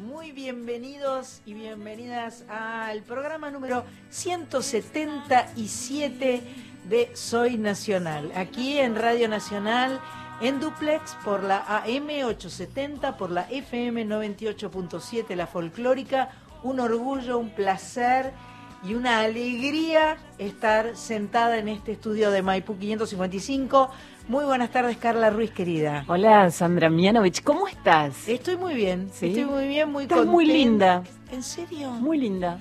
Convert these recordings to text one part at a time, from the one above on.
muy bienvenidos y bienvenidas al programa número 177 de Soy Nacional, aquí en Radio Nacional, en duplex por la AM 870, por la FM 98.7, la folclórica, un orgullo, un placer y una alegría estar sentada en este estudio de Maipú 555 muy buenas tardes, Carla Ruiz, querida. Hola, Sandra Mianovich, ¿cómo estás? Estoy muy bien, estoy muy bien, muy Estás muy linda. ¿En serio? Muy linda.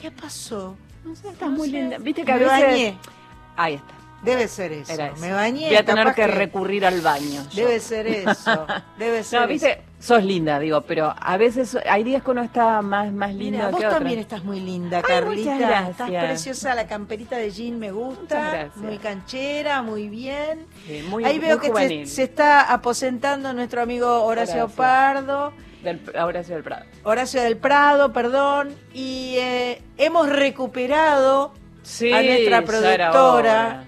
¿Qué pasó? No sé, estás muy linda. Viste que a Me veces... bañé. Ahí está. Debe ser eso. Me bañé. Voy a tener que, recurrir al baño. Debe ser eso. Debe ser. No, viste, sos linda, digo, pero a veces hay días que uno está más, más linda Mira, vos también estás muy linda, Carlita. Estás preciosa, la camperita de jean me gusta. Muy canchera, muy bien. muy, Ahí veo que se, está aposentando nuestro amigo Horacio, Pardo. Del, Horacio del Prado. Horacio del Prado, perdón. Y eh, hemos recuperado a nuestra productora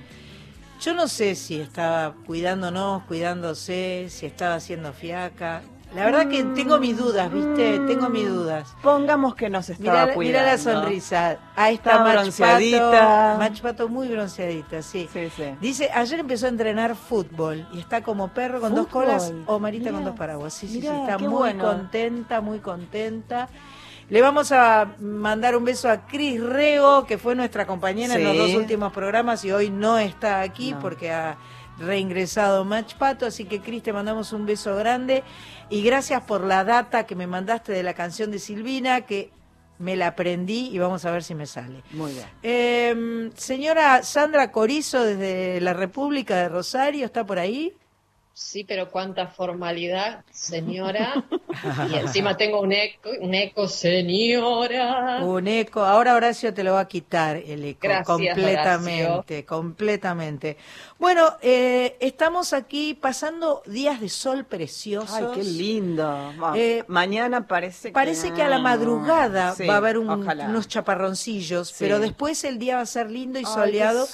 yo no sé si estaba cuidándonos, cuidándose, si estaba haciendo fiaca. La verdad que tengo mis dudas, ¿viste? Tengo mis dudas. Pongamos que nos estaba mirá, cuidando. Mira la sonrisa. Ahí está bronceadita. Machpato muy bronceadita, sí. Sí, sí. Dice, ayer empezó a entrenar fútbol y está como perro con dos colas o marita con dos paraguas. Sí, sí, sí. Está muy contenta, muy contenta. Le vamos a mandar un beso a Cris Rego, que fue nuestra compañera en los dos últimos programas y hoy no está aquí porque ha reingresado Match Pato. Así que, Cris, te mandamos un beso grande. Y gracias por la data que me mandaste de la canción de Silvina, que me la aprendí y vamos a ver si me sale. Muy bien. Em, señora Sandra Corizo, desde la República de Rosario, ¿está por ahí? Sí, pero cuánta formalidad, señora. y encima tengo un eco, un eco, señora. Un eco. Ahora Horacio te lo va a quitar el eco. completamente, completamente. Bueno, eh, estamos aquí pasando días de sol preciosos. Ay, qué lindo. Eh, Mañana parece que... Parece que a la madrugada va a haber unos chaparroncillos, pero después el día va a ser lindo y soleado.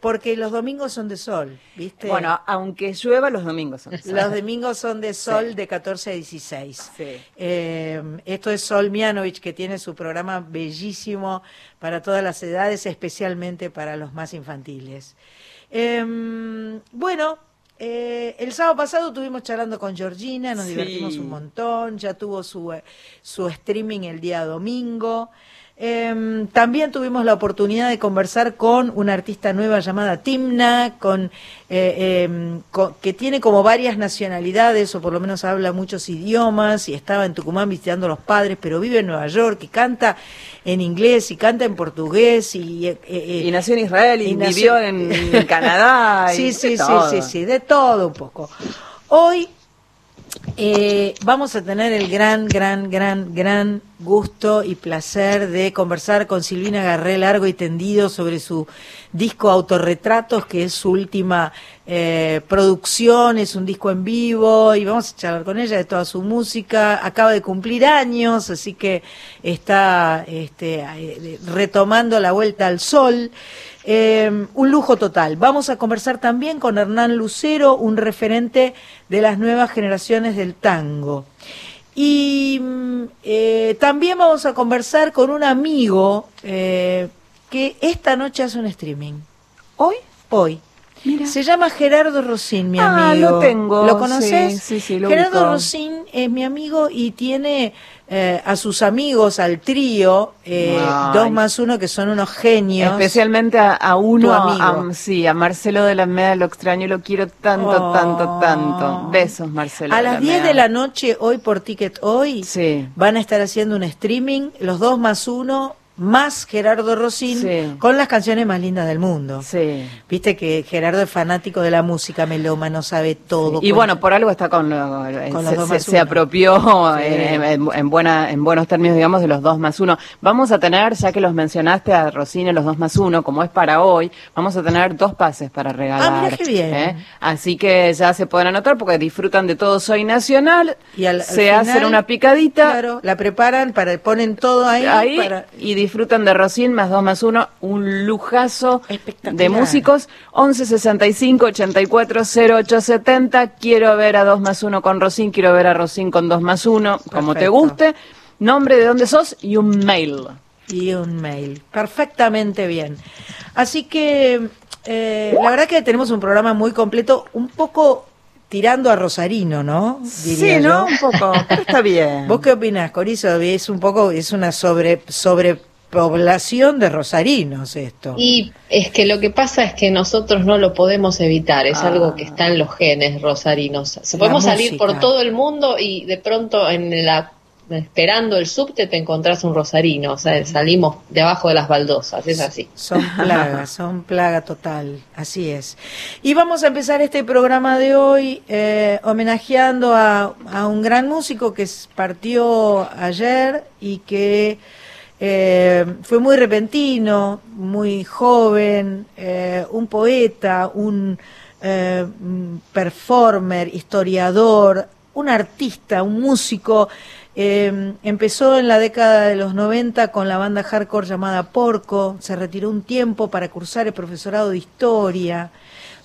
porque los domingos son de sol, ¿viste? Bueno, aunque llueva los domingos son. Los domingos son de sol de 14 a 16. Eh, esto es Sol Mianovich, que tiene su programa bellísimo para todas las edades, especialmente para los más infantiles. Em, bueno, eh, el sábado pasado estuvimos charlando con Georgina, nos divertimos un montón, ya tuvo su, eh, su streaming el día domingo. Em, también tuvimos la oportunidad de conversar con una artista nueva llamada Timna, eh, em, con, que tiene como varias nacionalidades, o por lo menos habla muchos idiomas, y estaba en Tucumán visitando a los padres, pero vive en Nueva York, y canta en inglés, y canta en portugués, y... Eh, eh, y nació en Israel, y, vivió en, Canadá. sí, sí, sí, sí, sí, de todo un poco. Hoy eh, vamos a tener el gran, gran, gran, gran gusto y placer de conversar con Silvina Garré largo y tendido sobre su disco Autorretratos, que es su última eh, producción, es un disco en vivo y vamos a charlar con ella de toda su música. Acaba de cumplir años, así que está este, eh, retomando la vuelta al sol. Eh, un lujo total. Vamos a conversar también con Hernán Lucero, un referente de las nuevas generaciones del tango. Y mm, eh, también vamos a conversar con un amigo eh, que esta noche hace un streaming. ¿Hoy? Hoy. Se llama Gerardo Rosín, mi amigo. Ah, lo tengo. ¿Lo conoces? Sí, sí, lo Gerardo Rosín es mi amigo y tiene eh, a sus amigos, al trío, eh, dos más uno, que son unos genios. Especialmente a, uno, a, sí, a Marcelo de la Meda, lo extraño y lo quiero tanto, tanto, oh. tanto. Besos, Marcelo. A las 10 de la noche, hoy por Ticket Hoy, van a estar haciendo un streaming, los dos más uno, más Gerardo Rosín con las canciones más lindas del mundo. Sí. Viste que Gerardo es fanático de la música meloma, no sabe todo. Y bueno, por algo está con, se, apropió en, buena, en buenos términos, digamos, de los dos más uno. Vamos a tener, ya que los mencionaste a Rosín en los dos más uno, como es para hoy, vamos a tener dos pases para regalar. Ah, mira qué bien. ¿eh? Así que ya se pueden anotar porque disfrutan de todo Soy Nacional. Y al, se hacen una picadita. Claro, la preparan, para ponen todo ahí. ahí para... y disfrutan de Rosín más 2 más 1, un lujazo de músicos. 11 65 84 0870. Quiero ver a 2 más 1 con Rosín, quiero ver a Rosín con 2 más 1, como te guste. Nombre de dónde sos y un mail. Y un mail. Perfectamente bien. Así que eh, la verdad que tenemos un programa muy completo, un poco tirando a Rosarino, ¿no? sí, ¿no? Un poco, está bien. ¿Vos qué opinás, Corizo? Es un poco, es una sobre, sobrepoblación de rosarinos esto. Y es que lo que pasa es que nosotros no lo podemos evitar, es algo que ah. está en los genes rosarinos. Se podemos salir por todo el mundo y de pronto en la esperando el subte te encontrás un rosarino, o sea, salimos de abajo de las baldosas, es así. Son plagas, son plaga total, así es. Y vamos a empezar este programa de hoy eh, homenajeando a, un gran músico que partió ayer y que eh, fue muy repentino, muy joven, eh, un poeta, un performer, historiador, un artista, un músico eh, empezó en la década de los 90 con la banda hardcore llamada Porco, se retiró un tiempo para cursar el profesorado de historia.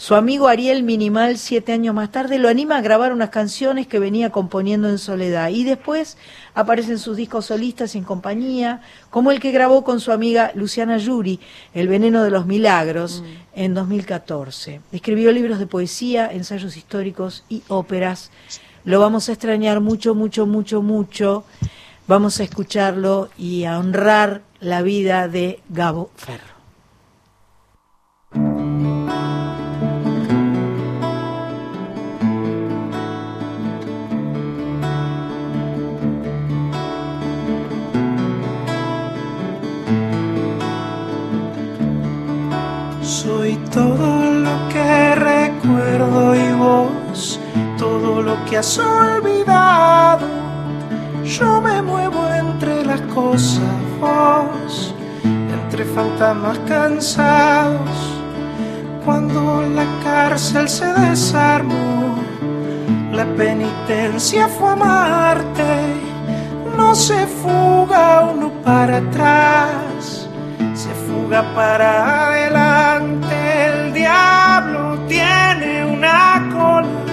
Su amigo Ariel Minimal, siete años más tarde, lo anima a grabar unas canciones que venía componiendo en soledad. Y después aparecen sus discos solistas en compañía, como el que grabó con su amiga Luciana Yuri, El veneno de los milagros, mm. en 2014. Escribió libros de poesía, ensayos históricos y óperas. Lo vamos a extrañar mucho, mucho, mucho, mucho. Vamos a escucharlo y a honrar la vida de Gabo Ferro. Lo que has olvidado. Yo me muevo entre las cosas, vos, entre fantasmas cansados. Cuando la cárcel se desarmó, la penitencia fue amarte. No se fuga uno para atrás, se fuga para adelante. El diablo tiene una cola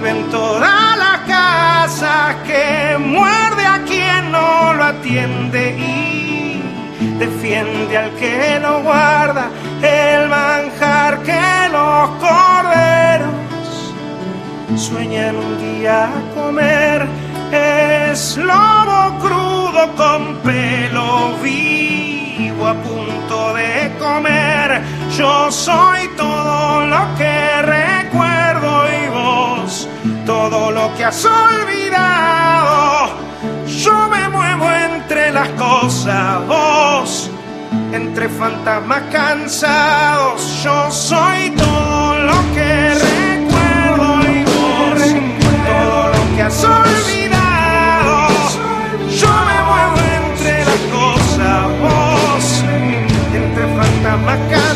vive en toda la casa, que muerde a quien no lo atiende y defiende al que no guarda el manjar que los corderos sueñan un día comer. Es lobo crudo con pelo vivo a punto de comer. Yo soy todo lo que recuerdo todo lo que has olvidado. Yo me muevo entre las cosas, vos, entre fantasmas cansados. Yo soy todo lo que recuerdo y vos, todo lo que has olvidado. Yo me muevo entre las cosas, vos, entre fantasmas cansados.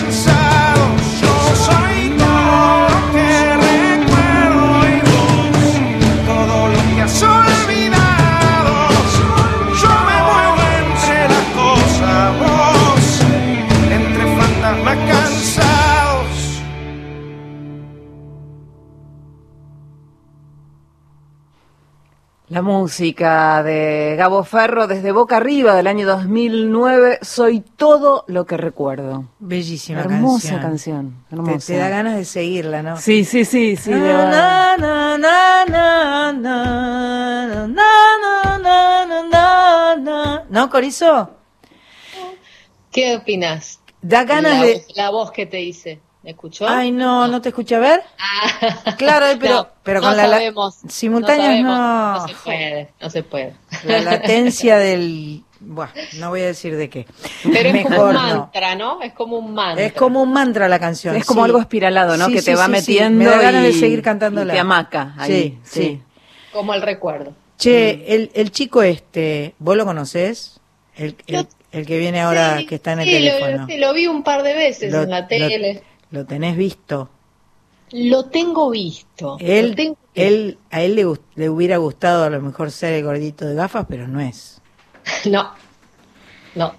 La música de Gabo Ferro desde Boca Arriba del año 2009, Soy todo lo que recuerdo. Bellísima Hermosa canción. Hermosa. Te, da ganas de seguirla, ¿no? Sí, sí, sí, sí. ¿No, Corizo? ¿Qué opinas? Da ganas la, de... La voz que te hice. ¿Me escuchó? Ay, no, no te escuché a ver. Ah. Claro, pero, No, pero no con la, la sabemos, simultáneas no. no. sabemos, no se puede, no se puede. La latencia del. Buah, no voy a decir de qué. Pero es como un no. mantra, ¿no? Es como un mantra. Es como un mantra la canción. Es como sí. algo espiralado, ¿no? Sí, que sí, te va sí, sí. metiendo Me da ganas de y- seguir cantándola. y te amaca ahí. Sí, sí. Como el recuerdo. Che, el, el chico este, ¿vos lo conocés? El, el, que viene ahora, Sí, que está en el sí, lo- teléfono. sí, lo vi un par de veces Lo- en la lo- tele. Lo, tenés visto. Lo tengo visto. lo Él, tengo visto. él, a él le, gust- le hubiera gustado a lo mejor ser el gordito de gafas, pero no es. No. No.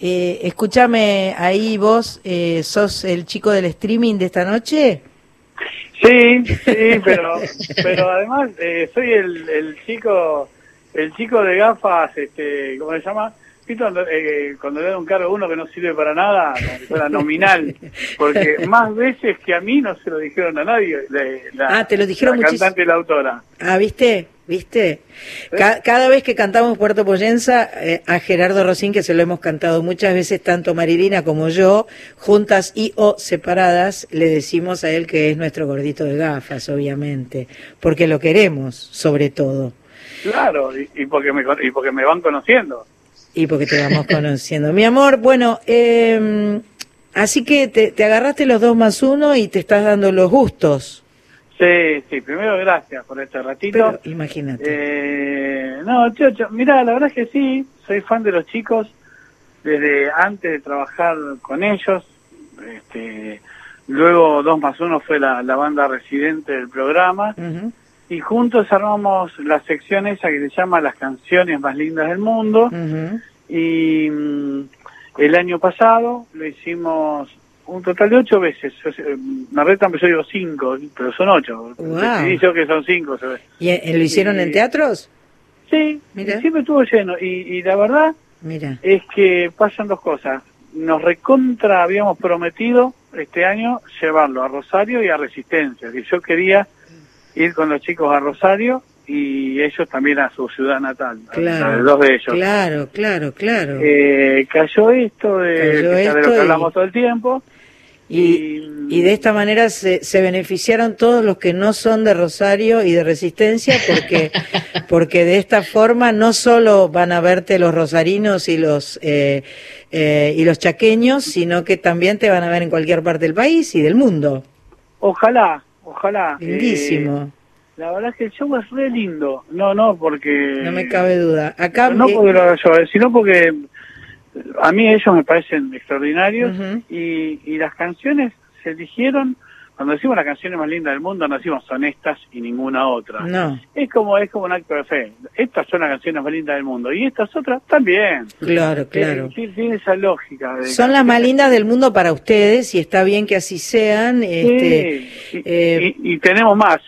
Eh, escúchame, ahí vos eh, sos el chico del streaming de esta noche. Sí, sí, pero, pero además eh, soy el, el chico, el chico de gafas, este, ¿cómo se llama? ¿Viste cuando, eh, cuando le da un cargo a uno que no sirve para nada, como si fuera nominal? Porque más veces que a mí no se lo dijeron a nadie. la, Ah, te lo dijeron la muchísimo. cantante y la autora. Ah, ¿viste? ¿Viste? Ca- cada vez que cantamos Puerto Poyenza, eh, a Gerardo Rosín, que se lo hemos cantado muchas veces, tanto Marilina como yo, juntas y o separadas, le decimos a él que es nuestro gordito de gafas, obviamente, porque lo queremos, sobre todo, Claro, y, y porque me, y porque me van conociendo. Y porque te vamos conociendo. Mi amor, bueno, eh, así que te, te agarraste los dos más uno y te estás dando los gustos, Sí, sí, primero gracias por este ratito. pero imagínate. Eh, no, Chocho, mira, la verdad es que sí, soy fan de los chicos desde antes de trabajar con ellos. Este, luego Dos más Uno fue la, la banda residente del programa Ujú, y juntos armamos la sección esa que se llama Las canciones más lindas del mundo y mm, el año pasado lo hicimos un total de ocho veces. Retan, pero yo digo cinco, pero son ocho. Wow. Yo que son cinco. ¿sabes? ¿Y eh, lo hicieron en teatros? Sí, Mira. siempre estuvo lleno. Y, y la verdad Mira. es que pasan dos cosas. Nos recontra habíamos prometido este año llevarlo a Rosario y a Resistencia. Que yo quería ir con los chicos a Rosario y ellos también a su ciudad natal. Claro, dos de ellos. Claro, claro, claro. Eh, cayó esto de, Cayó que ya de esto lo que y- hablamos todo el tiempo. y, y de esta manera se, se beneficiaron todos los que no son de Rosario y de Resistencia, porque, porque de esta forma no solo van a verte los rosarinos y los, eh, eh, y los chaqueños, sino que también te van a ver en cualquier parte del país y del mundo. Ojalá, ojalá. Lindísimo, Eh, la verdad es que el show es re lindo. No, no, porque... no me cabe duda. Acá no eh, porque lo haga yo, eh, sino porque a mí ellos me parecen extraordinarios y, y las canciones se eligieron, cuando decimos las canciones más lindas del mundo, no decimos son estas y ninguna otra. no, Es como es como un acto de fe. Estas son las canciones más lindas del mundo y estas otras también. claro, claro. Tiene esa lógica. de Son las más lindas del mundo para ustedes y está bien que así sean. Este, Sí, y, eh, y- y tenemos más.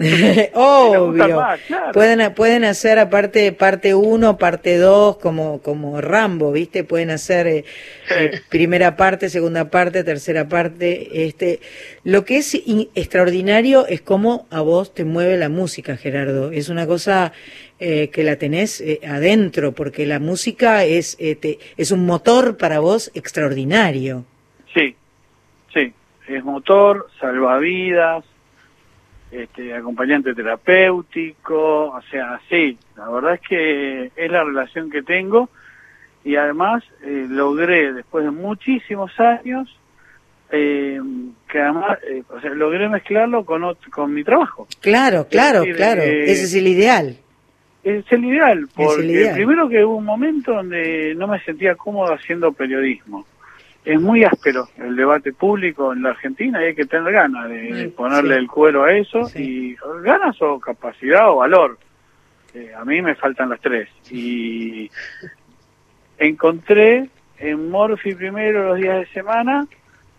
Obvio. más, claro. Pueden, pueden hacer aparte parte 1, parte 2, como, como Rambo, ¿viste? Pueden hacer eh, Sí. eh, primera parte, segunda parte, tercera parte. Este, lo que es in- extraordinario es cómo a vos te mueve la música, Gerardo. Es una cosa eh, que la tenés eh, adentro, porque la música es, te- es un motor para vos extraordinario. Sí, sí. Es motor, salvavidas, este, acompañante terapéutico, o sea, sí, la verdad es que es la relación que tengo y además eh, logré, después de muchísimos años, eh, que además, eh, o sea, logré mezclarlo con, con mi trabajo. Claro, claro, decir, claro. eh, Ese es el ideal. Es el ideal, porque ideal. primero que hubo un momento donde no me sentía cómodo haciendo periodismo. Es muy áspero el debate público en la Argentina y hay que tener ganas de, de ponerle sí. el cuero a eso Sí. y ganas o capacidad o valor. Eh, a mí me faltan las tres. Y encontré en Morphy primero los días de semana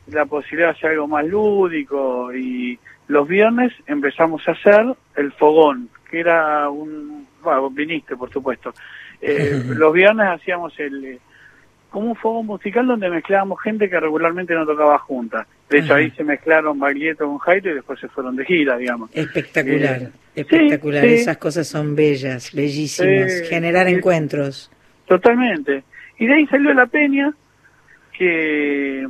la posibilidad de hacer algo más lúdico y los viernes empezamos a hacer el fogón, que era un... Bueno, viniste, por supuesto. Eh, los viernes hacíamos el... como un fogón musical donde mezclábamos gente que regularmente no tocaba juntas. De hecho, Ajá. ahí se mezclaron Baglietto con Jairo y después se fueron de gira, digamos. Espectacular, Eh, espectacular. sí, sí. Esas cosas son bellas, bellísimas. Generar encuentros. totalmente. Y de ahí salió la peña, que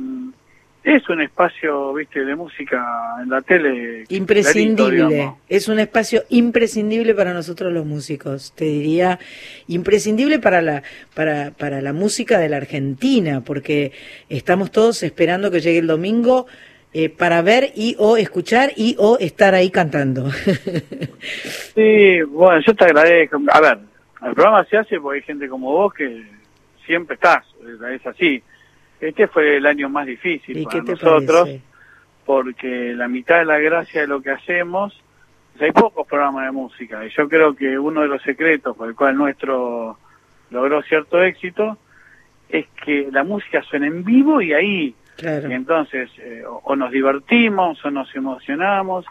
es un espacio, viste, de música en la tele. Imprescindible. es un espacio imprescindible para nosotros los músicos. Te diría imprescindible para la para para la música de la Argentina, porque estamos todos esperando que llegue el domingo eh, para ver y o escuchar y o estar ahí cantando. sí, bueno, yo te agradezco. A ver, el programa se hace porque hay gente como vos que siempre estás, es así este fue el año más difícil para nosotros, porque la mitad de la gracia de lo que hacemos, hay pocos programas de música, y yo creo que uno de los secretos por el cual nuestro logró cierto éxito es que la música suena en vivo y ahí. Y entonces, eh, o, nos divertimos o nos emocionamos,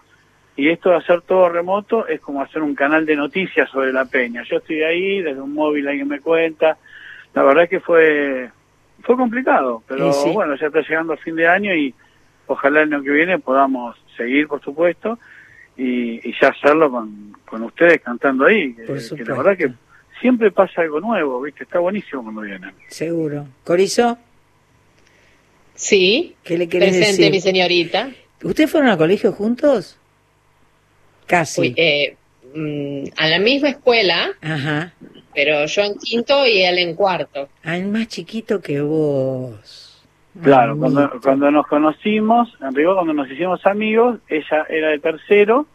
y esto de hacer todo remoto es como hacer un canal de noticias sobre la peña. Yo estoy ahí, desde un móvil alguien me cuenta. La verdad es que fue fue complicado, pero bueno, ya está llegando el fin de año y ojalá el año que viene podamos seguir, por supuesto, y, ya hacerlo con, con ustedes cantando ahí, que, la verdad que siempre pasa algo nuevo, ¿viste? Está buenísimo cuando vienen. Seguro. ¿Corizo? Sí. ¿Qué le querés Presente, mi señorita. ¿Ustedes fueron a colegio juntos? Casi. eh, mm, a la misma escuela. Ajá pero yo en quinto y él en cuarto. Ah, el más chiquito que vos. Claro, cuando, cuando nos conocimos, en rigor cuando nos hicimos amigos, ella era de tercero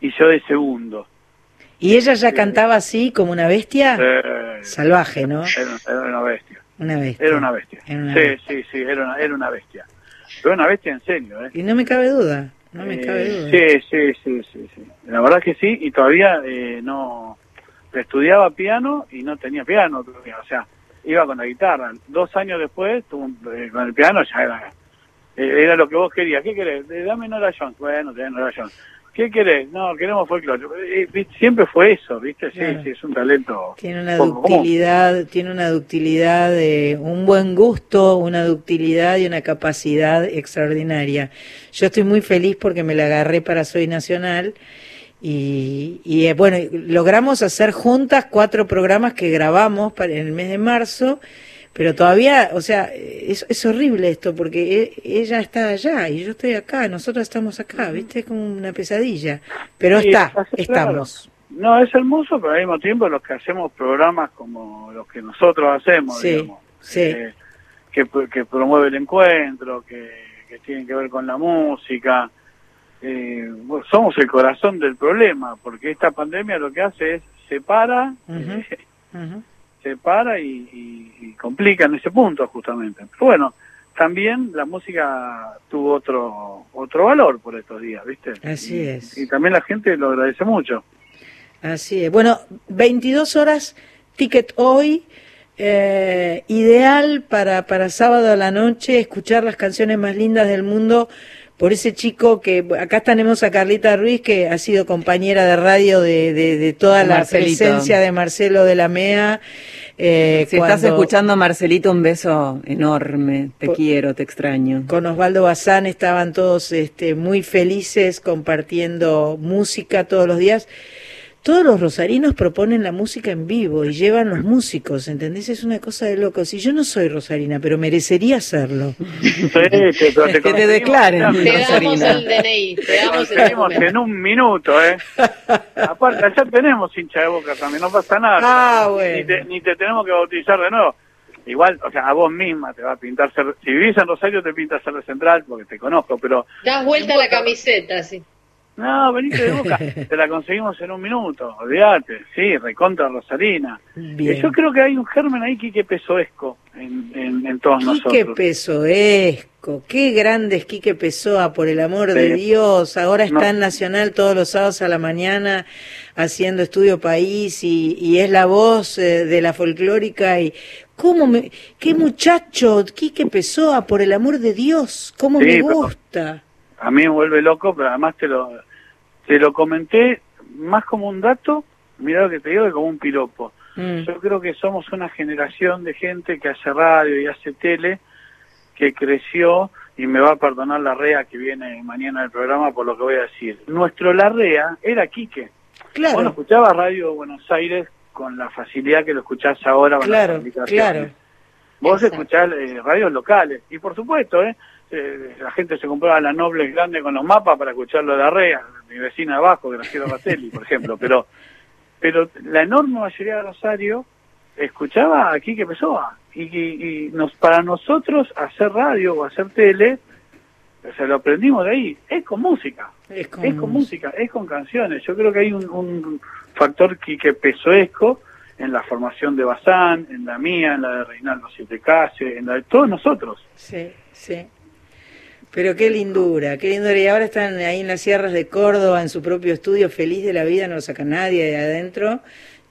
y yo de segundo. ¿Y ella ya cantaba así como una bestia? Salvaje, ¿no? Era, una bestia. Una bestia. Era una bestia. sí, sí, sí, era una, era una bestia. Pero una bestia en serio, ¿eh? Y no me cabe duda, no me cabe eh, duda. Sí, sí, sí, sí, sí. La verdad que sí, y todavía eh, no estudiaba piano y no tenía piano, o sea, iba con la guitarra. Dos años después, eh, con el piano ya era, eh, era lo que vos querías. ¿Qué querés? Eh, dame Nora Jones. Bueno, te Nora Jones. ¿Qué querés? No, queremos folclore. Siempre fue eso, ¿viste? Sí, sí, es un talento. Tiene una ductilidad, tiene una ductilidad, de un buen gusto, una ductilidad y una capacidad extraordinaria. Yo estoy muy feliz porque me la agarré para Soy Nacional y, y eh, bueno, logramos hacer juntas cuatro programas que grabamos para, en el mes de marzo, pero todavía, o sea, es, es horrible esto, porque e, ella está allá y yo estoy acá, nosotros estamos acá, ¿viste? Es como una pesadilla. Pero está, estamos. No, es hermoso, pero al mismo tiempo los que hacemos programas como los que nosotros hacemos, digamos, eh, que, que promueve el encuentro, que, que tienen que ver con la música, eh, somos el corazón del problema, porque esta pandemia lo que hace es separa, eh, separa y, complica en ese punto justamente. Pero bueno, también la música tuvo otro otro valor por estos días, ¿viste? Así es. Y también la gente lo agradece mucho. Así es. Bueno, 22 horas, ticket hoy. Eh, ideal para, para sábado a la noche, escuchar las canciones más lindas del mundo por ese chico que acá tenemos a Carlita Ruiz que ha sido compañera de radio de, de, toda la presencia de Marcelo de la MEA. Eh, si estás escuchando Marcelito, un beso enorme. Te quiero, te extraño. Con Osvaldo Bazán estaban todos este, muy felices compartiendo música todos los días todos los rosarinos proponen la música en vivo y llevan los músicos, ¿entendés? Es una cosa de locos. Y yo no soy rosarina, pero merecería hacerlo. Sí, te, que te declaren te damos el DNI, te damos el en un minuto, ¿eh? Aparte, ya tenemos hincha de boca también, no pasa nada. Ah, bueno. Ni te, tenemos que bautizar de nuevo. Igual, o sea, a vos misma te va a pintar ser, si vivís en Rosario te pinta ser de central porque te conozco, pero... Das vuelta la camiseta, sí. No, venite de boca. Te la conseguimos en un minuto, olvídate. Sí, recontra Rosarina. Yo creo que hay un germen ahí, Quique Pesoesco, en, en, en todos nosotros. Quique Pesoesco, qué grande es Quique Pesoa, por el amor de Dios. Ahora está en Nacional todos los sábados a la mañana haciendo Estudio País y, y es la voz eh, de la folclórica y cómo me... ¡Qué muchacho! Quique Pesoa, por el amor de Dios! ¡Cómo me gusta! a mí me vuelve loco, pero además te lo, te lo comenté más como un dato, mira lo que te digo, que como un piropo. Mm. Yo creo que somos una generación de gente que hace radio y hace tele, que creció, y me va a perdonar la REA que viene mañana del programa por lo que voy a decir. Nuestro la REA era Quique. Claro. Bueno, escuchaba Radio Buenos Aires con la facilidad que lo escuchás ahora con claro, Claro. Vos escuchás eh, radios locales y por supuesto, ¿eh? Eh, la gente se compraba la Noble grande con los mapas para escucharlo de la REA, mi vecina abajo, Graciela Batelli, por ejemplo, pero pero la enorme mayoría de Rosario escuchaba aquí que Pessoa y, y, y nos, para nosotros hacer radio o hacer tele se lo aprendimos de ahí, es con música, es con, música, es con canciones. Yo creo que hay un, un factor que, que pesoesco en la formación de Bazán, en la mía, en la de Reinaldo Siete Case, en la de todos nosotros. Sí, sí. Pero qué lindura, qué lindura. Y ahora están ahí en las sierras de Córdoba, en su propio estudio, feliz de la vida, no lo saca nadie de adentro.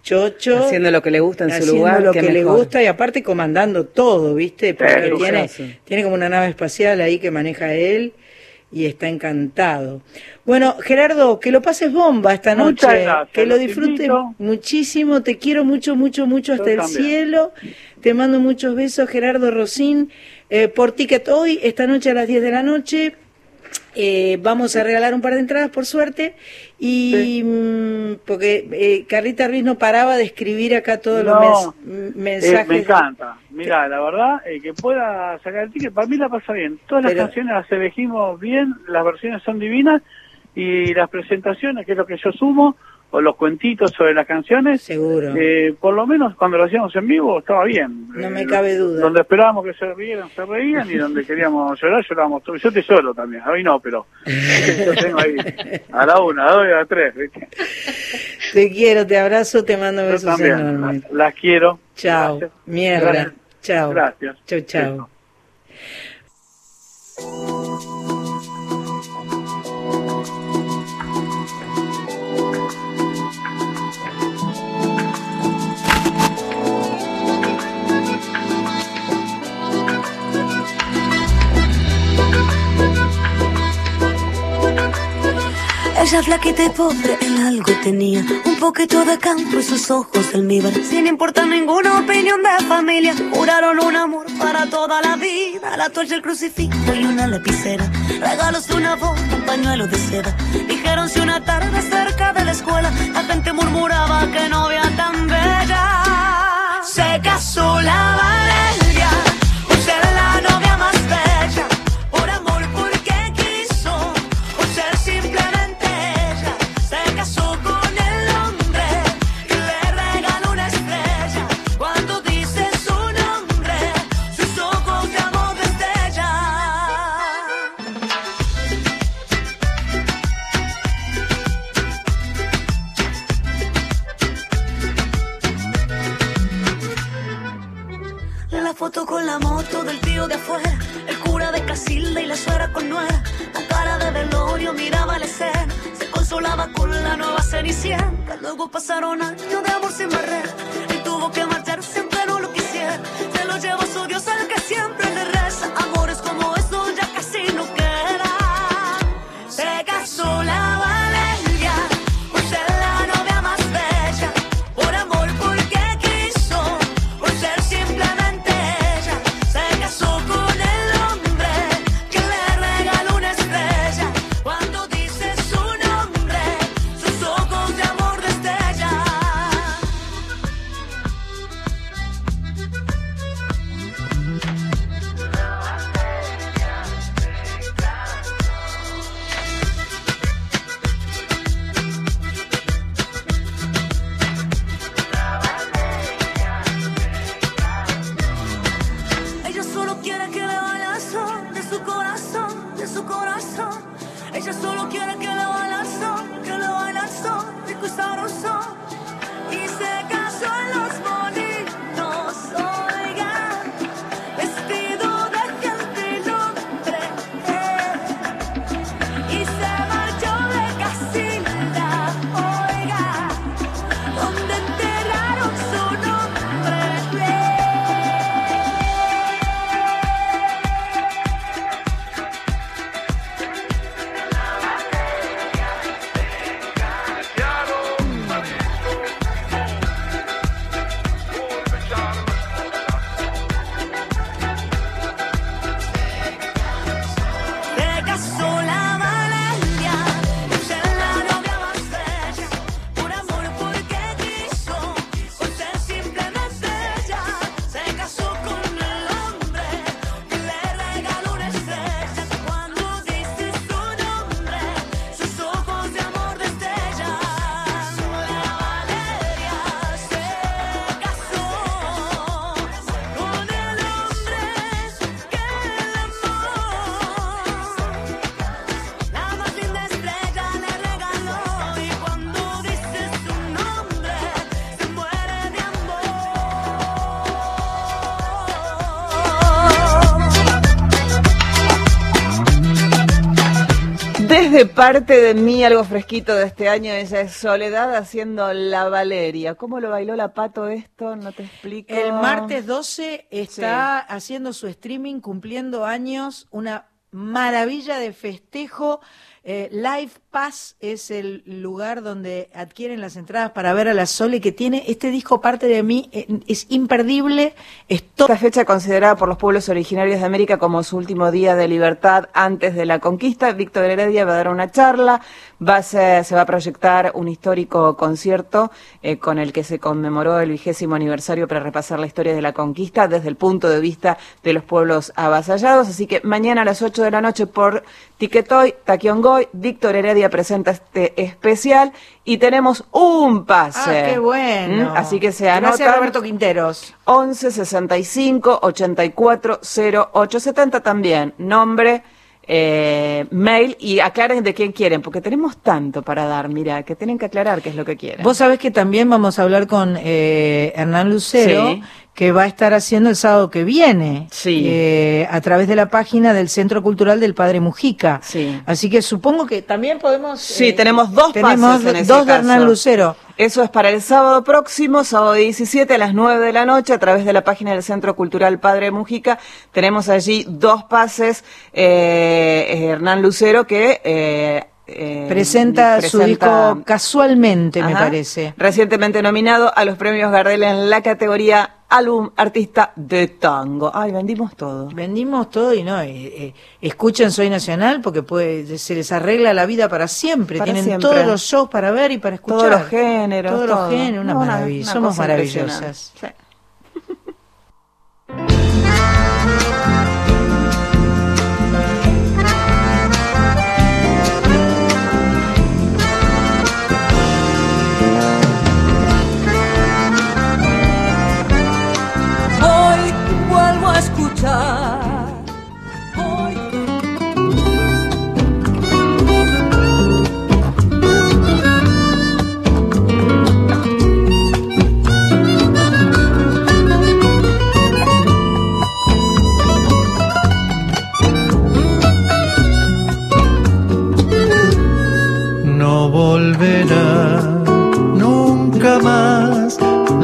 Chocho. Haciendo lo que le gusta en su lugar. lo que le gusta y aparte comandando todo, ¿viste? Porque tiene, tiene como una nave espacial ahí que maneja él y está encantado. Bueno, Gerardo, que lo pases bomba esta noche, que lo disfrutes muchísimo, te quiero mucho, mucho, mucho hasta el cielo. Te mando muchos besos, Gerardo Rosín, eh, por ticket hoy, esta noche a las 10 de la noche. Eh, vamos a regalar un par de entradas por suerte y mm, porque eh, Carlita Ruiz no paraba de escribir acá todos los mensajes. me encanta. Mira, la verdad, que pueda sacar el ticket, para mí la pasa bien. Todas las canciones las elegimos bien, las versiones son divinas y las presentaciones, que es lo que yo sumo, o los cuentitos sobre las canciones, seguro. Eh, por lo menos cuando lo hacíamos en vivo estaba bien. No me cabe duda. Donde esperábamos que se rieran, se reían y donde queríamos llorar, llorábamos. Yo te lloro también, hoy no, pero yo tengo ahí a la una, a dos y a tres. Te quiero, te abrazo, te mando besos enormes. Las, quiero. Chao. Mierda. Chao. Gracias. Chao, chao. Ella flaquita y pobre en algo tenía. Un poquito de campo y sus ojos almíbar Sin importar ninguna opinión de familia Juraron un amor para toda la vida. La toalla, el crucifijo y una lapicera. Regalos de una voz, un pañuelo de seda. Dijeron si una tarde cerca de la escuela La gente murmuraba que novia tan bella. Se casó la Valeria con la moto del tío de afuera, el cura de Casilda y la suegra con nuera. Con cara de velorio miraba la escena, se consolaba con la nueva cenicienta. Luego pasaron años de amor sin barrera y tuvo que marcharse aunque no lo quisiera. Se lo llevó su Dios al que siempre le reza. Amores como esos ya casi no quedan. Se casó la de parte de mí algo fresquito de este año. Ella es Soledad haciendo la Valeria. ¿Cómo lo bailó la pato esto? No te explico. El martes 12 está haciendo su streaming cumpliendo años. Una maravilla de festejo eh, Live Pass es el lugar donde adquieren las entradas para ver a la Sole, que tiene este disco parte de mí, eh, es imperdible. Esta fecha considerada por los pueblos originarios de América como su último día de libertad antes de la conquista. Víctor Heredia va a dar una charla, va se va a proyectar un histórico concierto eh, con el que se conmemoró el vigésimo aniversario para repasar la historia de la conquista desde el punto de vista de los pueblos avasallados. Así que mañana a las 8 de la noche por Tiquetoy, Taquiongo, hoy Víctor Heredia presenta este especial y tenemos un pase. Ah, qué bueno. ¿Mm? Así que se anota. Gracias Roberto Quinteros. 11 65 84 08 70 también. Nombre. Eh, mail y aclaren de quién quieren, porque tenemos tanto para dar, mira, que tienen que aclarar qué es lo que quieren. Vos sabés que también vamos a hablar con eh, Hernán Lucero, que va a estar haciendo el sábado que viene eh, a través de la página del Centro Cultural del Padre Mujica. Sí. Así que supongo que también podemos... Sí, eh, tenemos dos tenemos dos de Hernán Lucero. Eso es para el sábado próximo, sábado 17 a las 9 de la noche, a través de la página del Centro Cultural Padre Mujica. Tenemos allí dos pases, eh, Hernán Lucero, que presenta, su disco casualmente, me parece. Recientemente nominado a los premios Gardel en la categoría álbum artista de tango. Ay, vendimos todo. Vendimos todo y no, eh, eh, escuchen Soy Nacional porque puede, se les arregla la vida para siempre. Tienen todos los shows para ver y para escuchar. Todos los géneros. Todos los géneros, una maravilla. Somos maravillosas. No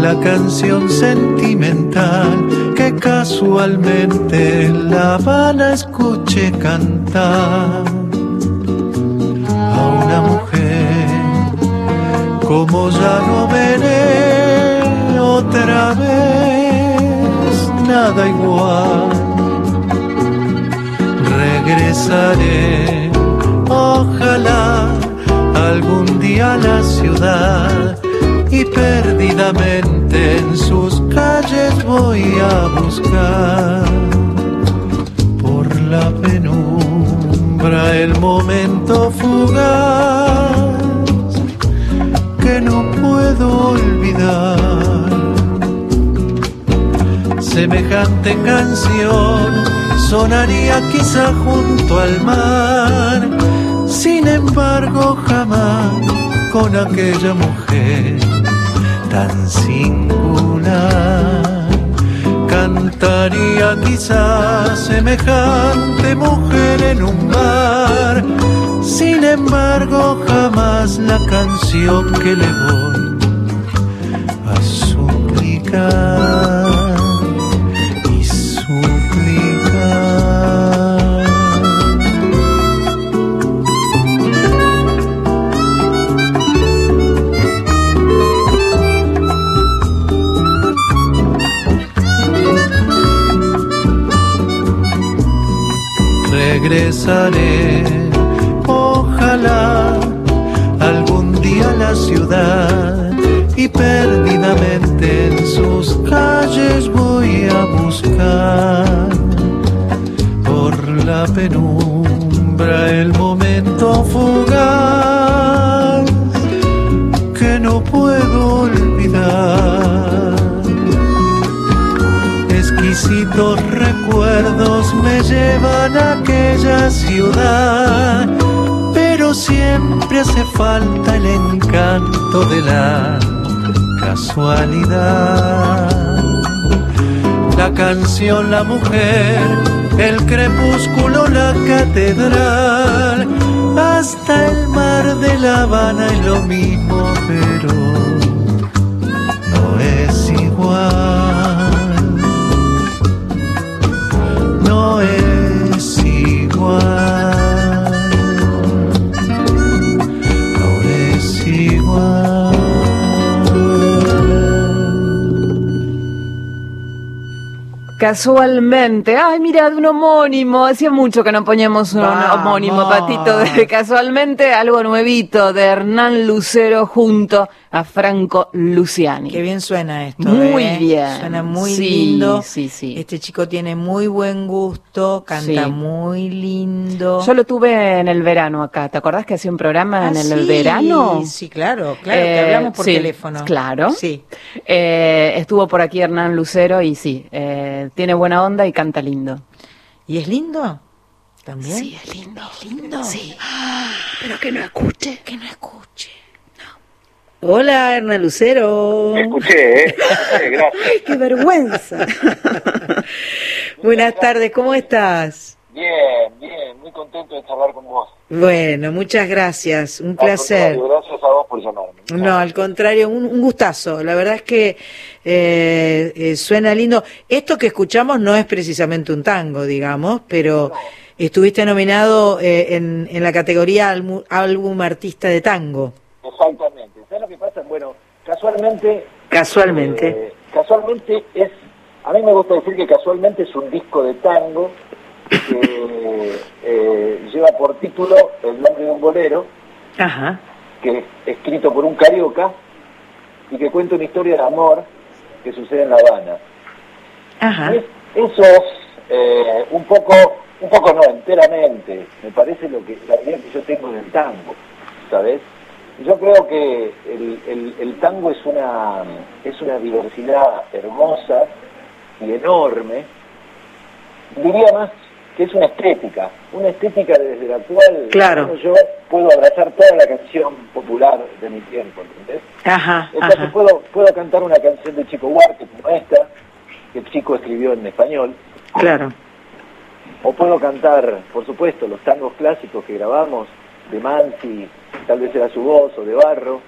la canción sentimental que casualmente La Habana escuché cantar a una mujer como ya no veré otra vez nada igual. Regresaré, ojalá algún día a la ciudad y perdidamente en sus calles voy a buscar por la penumbra el momento fugaz que no puedo olvidar. Semejante canción sonaría quizá junto al mar, sin embargo jamás con aquella mujer tan singular. Cantaría quizás semejante mujer en un bar, sin embargo jamás la canción que le voy a suplicar. Ojalá algún día la ciudad y perdidamente en sus calles voy a buscar. Por la penumbra el momento fugaz Exquisitos recuerdos me llevan a aquella ciudad, pero siempre hace falta el encanto de la casualidad. La canción, la mujer, el crepúsculo, la catedral, hasta el mar de La Habana es lo mismo, pero no es igual. Casualmente, ay, mira, de un homónimo, hacía mucho que no poníamos un homónimo, Patito, de casualmente algo nuevito de Hernán Lucero junto a Franco Luciani. Qué bien suena esto. Muy ¿eh? bien. Suena muy lindo. Sí, sí. Este chico tiene muy buen gusto, canta muy lindo. Yo lo tuve en el verano acá. ¿Te acordás que hacía un programa Ah, en el sí, verano? Sí, claro, claro, que Eh, hablamos por sí, teléfono. Claro. Sí. Eh, estuvo por aquí Hernán Lucero y sí, eh, tiene buena onda y canta lindo. ¿Y es lindo? ¿También? Sí, es lindo. ¿Es lindo? Sí. Pero que no escuche. Que no escuche. Hola, Hernán Lucero. Escuché, ¿eh? Escuché, gracias. Qué vergüenza. Buenas tardes, ¿cómo estás? Bien, bien, muy contento de charlar con vos. Bueno, muchas gracias, un Al placer. Gracias a vos por llamarme. No, al contrario, un, un gustazo. La verdad es que eh, eh, suena lindo. Esto que escuchamos no es precisamente un tango, digamos, pero estuviste nominado eh, en, en la categoría álbum, álbum artista de tango. Exactamente. ¿Sabes lo que pasa? Bueno, casualmente... Casualmente. eh, casualmente es... A mí me gusta decir que casualmente es un disco de tango que eh, lleva por título El nombre de un bolero, Ajá. que es escrito por un carioca y que cuenta una historia de amor que sucede en La Habana. Ajá. Es- Eso es eh, un poco, un poco no, enteramente, me parece lo que la idea que yo tengo del tango, ¿sabes? Yo creo que el, el- el tango es una, es una diversidad hermosa y enorme, diría más que es una estética, una estética desde la cual Claro. yo puedo abrazar toda la canción popular de mi tiempo, ¿entendés? Ajá. Entonces Ajá. puedo, puedo cantar una canción de Chico Huarte como esta, que chico escribió en español, Claro. o puedo cantar, por supuesto, los tangos clásicos que grabamos, de Mansi, tal vez era su voz, o de Barro,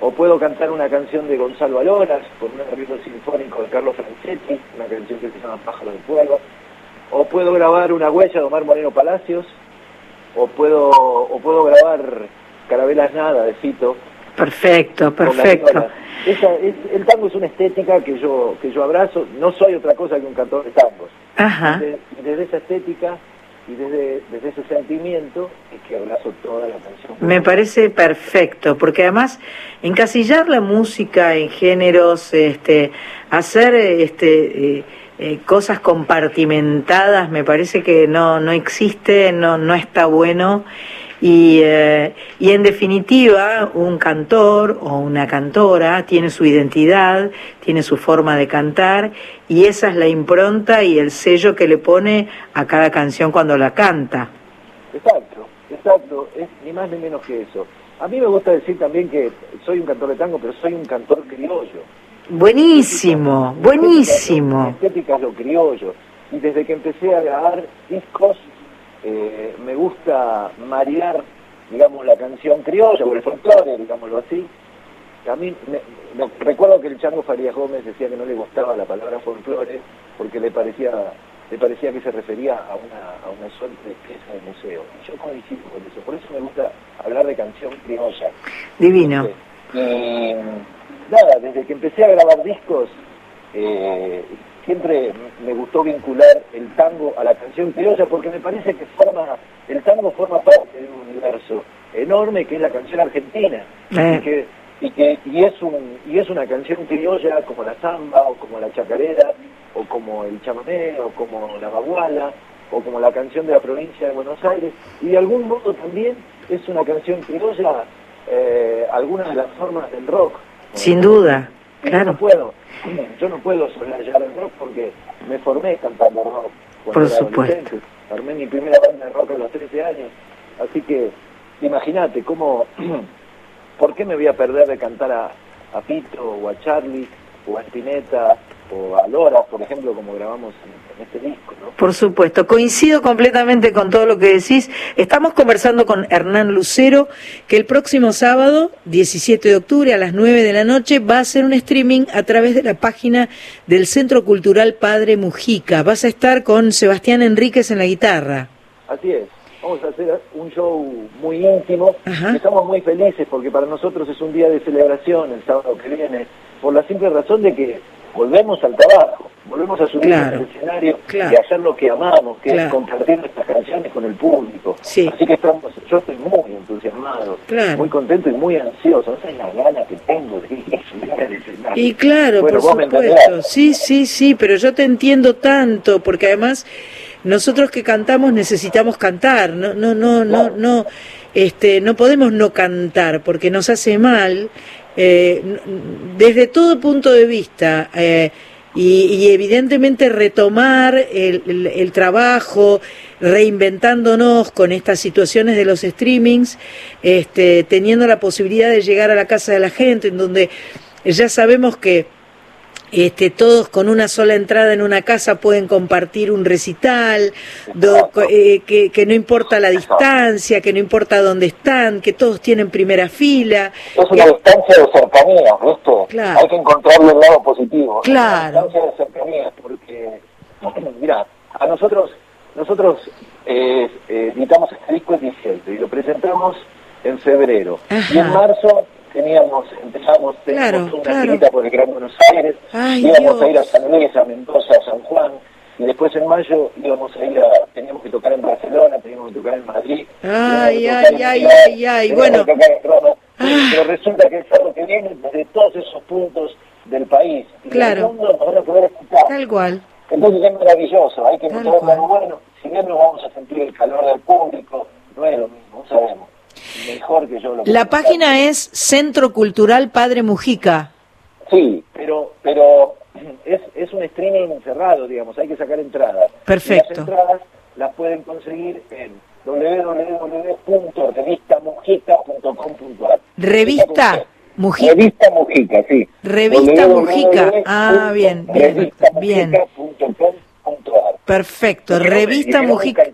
o puedo cantar una canción de Gonzalo Aloras, con un arreglo sinfónico de Carlos Franchetti, una canción que se llama Pájaro de Fuego, o puedo grabar una huella de Omar Moreno Palacios, o puedo, o puedo grabar Carabelas Nada de Fito, Perfecto, perfecto. Esa es, el tango es una estética que yo que yo abrazo, no soy otra cosa que un cantor de tangos. Ajá. Desde, desde esa estética y desde, desde ese sentimiento es que abrazo toda la canción. Me parece perfecto, porque además encasillar la música en géneros, este, hacer este, eh, eh, cosas compartimentadas, me parece que no, no existe, no, no está bueno. Y, eh, y en definitiva, un cantor o una cantora tiene su identidad, tiene su forma de cantar, y esa es la impronta y el sello que le pone a cada canción cuando la canta. Exacto, exacto, es ni más ni menos que eso. A mí me gusta decir también que soy un cantor de tango, pero soy un cantor criollo. Buenísimo, buenísimo. estética es lo criollo. Y desde que empecé a grabar discos, eh, me gusta marear, digamos, la canción criolla o el folclore, digámoslo así. A mí, me- me- recuerdo que el Chango Farías Gómez decía que no le gustaba la palabra folclore porque le parecía le parecía que se refería a una, a una suerte de pieza de museo. Y yo coincido con eso. Por eso me gusta hablar de canción criolla. Divino. Y nada, desde que empecé a grabar discos, eh, siempre me gustó vincular el tango a la canción criolla porque me parece que forma, el tango forma parte de un universo enorme que es la canción argentina. Eh. Y que, y que y es un y es una canción criolla como la samba o como la chacarera o como el chamamé o como la baguala o como la canción de la provincia de Buenos Aires y de algún modo también es una canción criolla eh, algunas de las formas del rock Sin duda, Yo claro. no puedo, yo no puedo soslayar el rock porque me formé cantando rock Por supuesto. Armé mi primera banda de rock a los 13 años. Así que imagínate cómo, ¿por qué me voy a perder de cantar a, a Pito o a Charlie o a Spinetta o a Lora, por ejemplo, como grabamos en, este disco. ¿no? Por supuesto, coincido completamente con todo lo que decís. Estamos conversando con Hernán Lucero, que el próximo sábado, 17 de octubre, a las 9 de la noche, va a hacer un streaming a través de la página del Centro Cultural Padre Mujica. Vas a estar con Sebastián Enríquez en la guitarra. Así es. Vamos a hacer un show muy íntimo. Estamos muy felices porque para nosotros es un día de celebración el sábado que viene, por la simple razón de que volvemos al trabajo, volvemos a subir al escenario y hacer lo que amamos, que es compartir nuestras canciones con el público. Así que estamos, yo estoy muy entusiasmado, muy contento y muy ansioso. Esa es la gana que tengo de subir al escenario. Y claro, por supuesto, sí, sí, sí, pero yo te entiendo tanto, porque además nosotros que cantamos necesitamos cantar, no, no, no, no, no, este, no podemos no cantar porque nos hace mal eh, desde todo punto de vista, eh, y, evidentemente retomar el, trabajo, reinventándonos con estas situaciones de los streamings, este, teniendo la posibilidad de llegar a la casa de la gente, en donde ya sabemos que este, todos con una sola entrada en una casa pueden compartir un recital, eh, que, no importa la distancia, que no importa dónde están, que todos tienen primera fila. Es una distancia de cercanía, ¿viste? Hay que encontrarle el lado positivo. Claro. Una distancia de cercanía, porque, mira, a nosotros, nosotros eh, eh, editamos este disco y lo presentamos en febrero. Y en marzo teníamos, empezamos, teníamos una claro. por el Gran Buenos Aires, íbamos a ir a San Luis, a Mendoza, a San Juan, y después en mayo íbamos a ir a, teníamos que tocar en Barcelona, teníamos que tocar en Madrid. Ay, ay, ay, ay, ay, bueno. Ah. Pero resulta que el sábado que viene, desde todos esos puntos del país y claro. del mundo, nos van a poder escuchar. Tal cual. Entonces es maravilloso, hay que encontrar bueno, si bien no vamos a sentir el calor del público, no es lo mismo, mejor que yo lo La página es Centro Cultural Padre Mujica. Sí, pero pero es, es un streaming encerrado, digamos, hay que sacar entradas. Perfecto. las entradas las pueden conseguir en www.revistamujica.com.ar. Revista Mujica. Revista Mujica, sí. Revista Mujica. Ah, bien, bien, bien. Perfecto. Revista Mujica.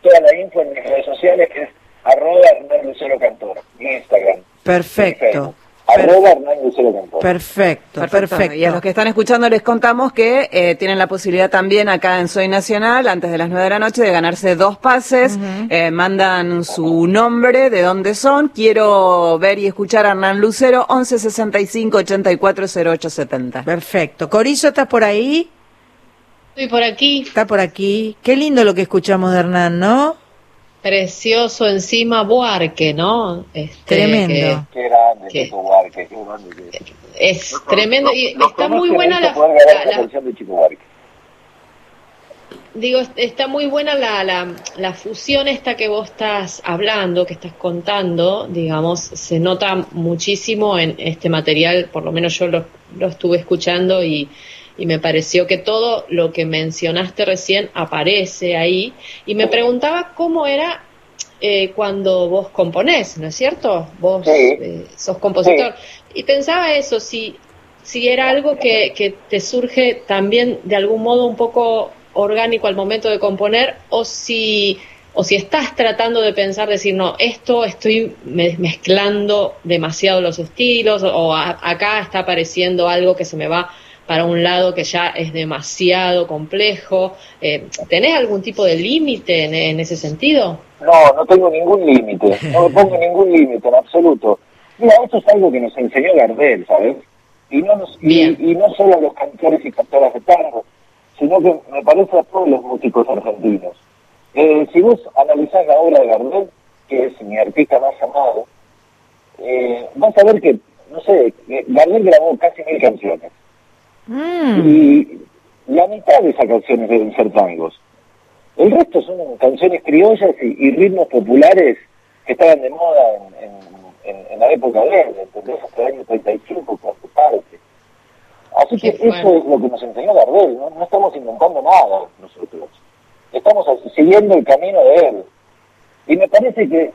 Toda la info en mis redes sociales que es arroba Hernán Lucero Cantor, Instagram. Perfecto. Arroba Hernán Lucero Cantor. Perfecto, perfecto, Y a los que están escuchando les contamos que eh, tienen la posibilidad también acá en Soy Nacional, antes de las 9 de la noche, de ganarse dos pases. Eh, mandan su nombre, de dónde son. Quiero ver y escuchar a Hernán Lucero, 11 65 84 08 70. Perfecto. Corizo, ¿estás por ahí? Estoy por aquí. Está por aquí. Qué lindo lo que escuchamos de Hernán, ¿no? Precioso encima Buarque, ¿no? Este, tremendo. qué grande que, Buarque, qué grande que es. tremendo y está muy buena la, Digo, está muy buena la, la, la, fusión esta que vos estás hablando, que estás contando, digamos, se nota muchísimo en este material, por lo menos yo lo, lo estuve escuchando y, y me pareció que todo lo que mencionaste recién aparece ahí y me preguntaba cómo era eh, cuando vos componés, ¿no es cierto? Vos eh, sos compositor. Y pensaba eso, si, si era algo que, que te surge también de algún modo un poco orgánico al momento de componer o si o si estás tratando de pensar, decir, no, esto estoy mezclando demasiado los estilos, o acá está apareciendo algo que se me va para un lado que ya es demasiado complejo. Eh, ¿Tenés algún tipo de límite en, ese sentido? No, no tengo ningún límite, no me pongo ningún límite en absoluto. Mira, esto es algo que nos enseñó Gardel, ¿sabes? Y no, y, no solo a los cantores y cantoras de tango, sino que me parece a todos los músicos argentinos. Eh, si vos analizás la obra de Gardel, que es mi artista más amado, eh, vas a ver que, no sé, Gardel grabó casi mil canciones. Mm. Y la mitad de esas canciones deben ser tangos. El resto son canciones criollas y, ritmos populares que estaban de moda en, la época de él, Hasta el año 35, por su parte. Así que eso es lo que nos enseñó Gardel, ¿no? no estamos inventando nada nosotros. Estamos siguiendo el camino de él. Y me parece que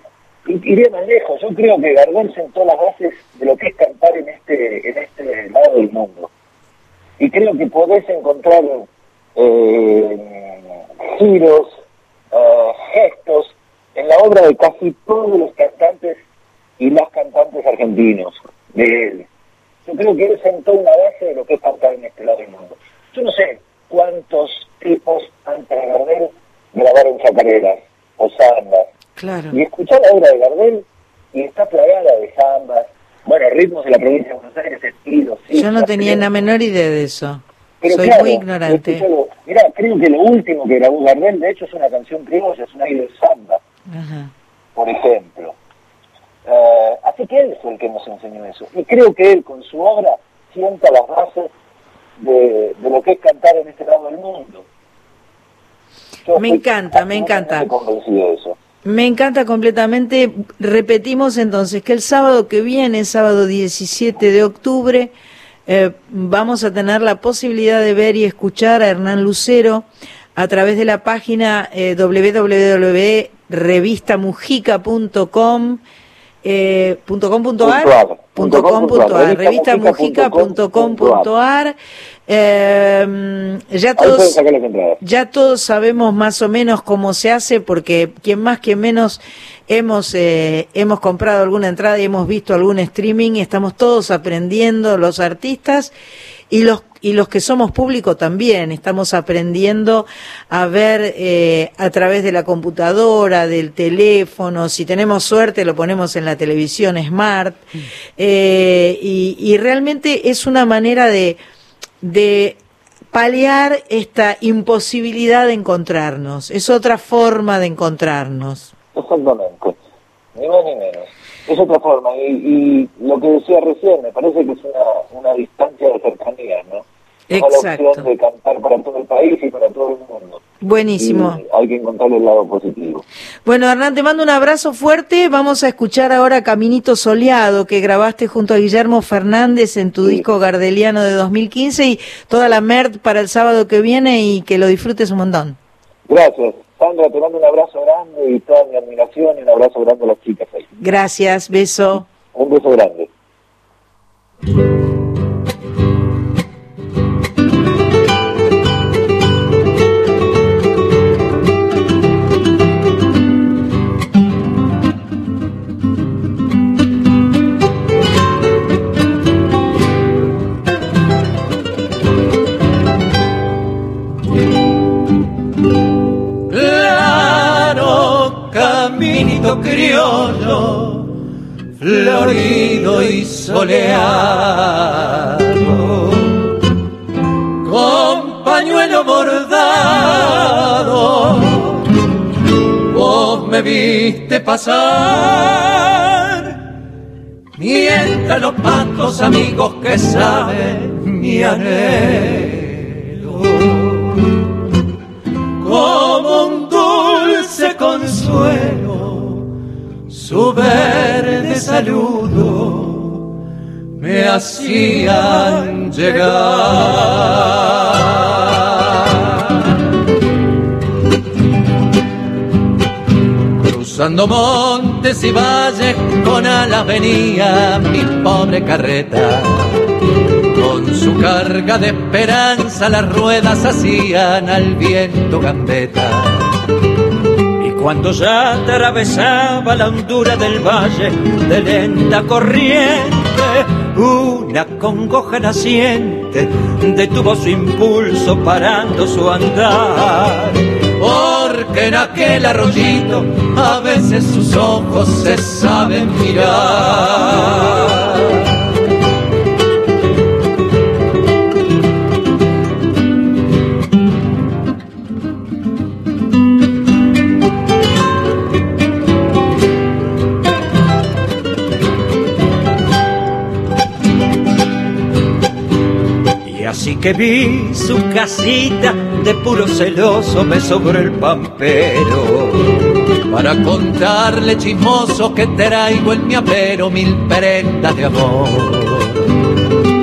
iría más lejos. Yo creo que Gardel sentó las bases de lo que es cantar en este, en este lado del mundo. Y creo que podés encontrar eh, giros, eh, gestos en la obra de casi todos los cantantes y las cantantes argentinos de él. Yo creo que él sentó una base de lo que es cantar en este lado del mundo. Yo no sé cuántos tipos antes de Gardel grabaron chacareras o zambas. Claro. Y escuchar la obra de Gardel y está plagada de zambas, bueno, ritmos de la provincia de Buenos Aires, estilos. Yo no tenía la menor idea de eso. Soy muy ignorante. Mira, creo que lo último que grabó Gardel, de hecho, es una canción criolla, es un aire de samba, por ejemplo. Uh, así que él fue el que nos enseñó eso. Y creo que él, con su obra, sienta las bases de, de lo que es cantar en este lado del mundo. me encanta, me encanta. Me encanta completamente. Repetimos entonces que el sábado que viene, sábado 17 de octubre, eh, vamos a tener la posibilidad de ver y escuchar a Hernán Lucero a través de la página eh, www.revistamujica.com eh, .com.ar .com.ar revistamujica.com.ar eh, ya todos ya todos sabemos más o menos cómo se hace porque quien más quien menos hemos eh, hemos comprado alguna entrada y hemos visto algún streaming y estamos todos aprendiendo los artistas y los y los que somos público también. Estamos aprendiendo a ver eh, a través de la computadora, del teléfono, si tenemos suerte lo ponemos en la televisión smart. Eh, y, y, realmente es una manera de, de paliar esta imposibilidad de encontrarnos, es otra forma de encontrarnos. Exactamente, ni más ni menos. Es otra forma, y, y lo que decía recién, me parece que es una, una distancia de cercanía, ¿no? Exacto. de cantar para todo el país y para todo el mundo. Buenísimo. hay que encontrar el lado positivo. Bueno, Hernán, te mando un abrazo fuerte. Vamos a escuchar ahora Caminito Soleado, que grabaste junto a Guillermo Fernández en tu disco Gardeliano de 2015 y toda la MERD para el sábado que viene y que lo disfrutes un montón. Gracias. Sandra, te mando un abrazo grande y toda mi admiración y un abrazo grande a las chicas ahí. Gracias, beso. Un beso grande. Criollo, florido y soleado, con pañuelo bordado, vos me viste pasar, mientras los patos amigos que saben mi anhelo, consuelo su verde saludo me hacían llegar. Cruzando montes y valles con alas venía mi pobre carreta. Con su carga de esperanza las ruedas hacían al viento gambeta cuando ya atravesaba la hondura del valle de lenta corriente, una congoja naciente detuvo su impulso parando su andar. Porque en aquel arroyito a veces sus ojos se saben mirar. Así que vi su casita de puro celoso me sobre el pampero para contarle chismoso que traigo en mi apero mil prendas de amor.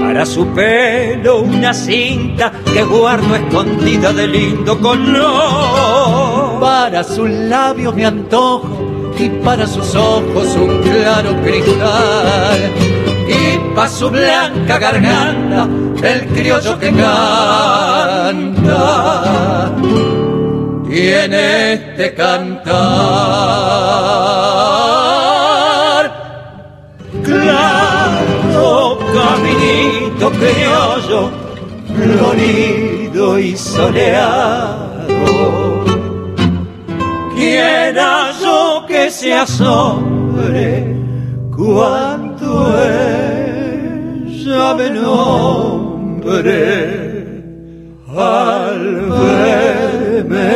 Para su pelo una cinta que guardo escondida de lindo color. Para sus labios mi antojo y para sus ojos un claro cristal y para su blanca garganta el criollo que canta tiene este cantar. Claro caminito criollo florido y soleado. Quiera yo que se asombre cuando ella me al verme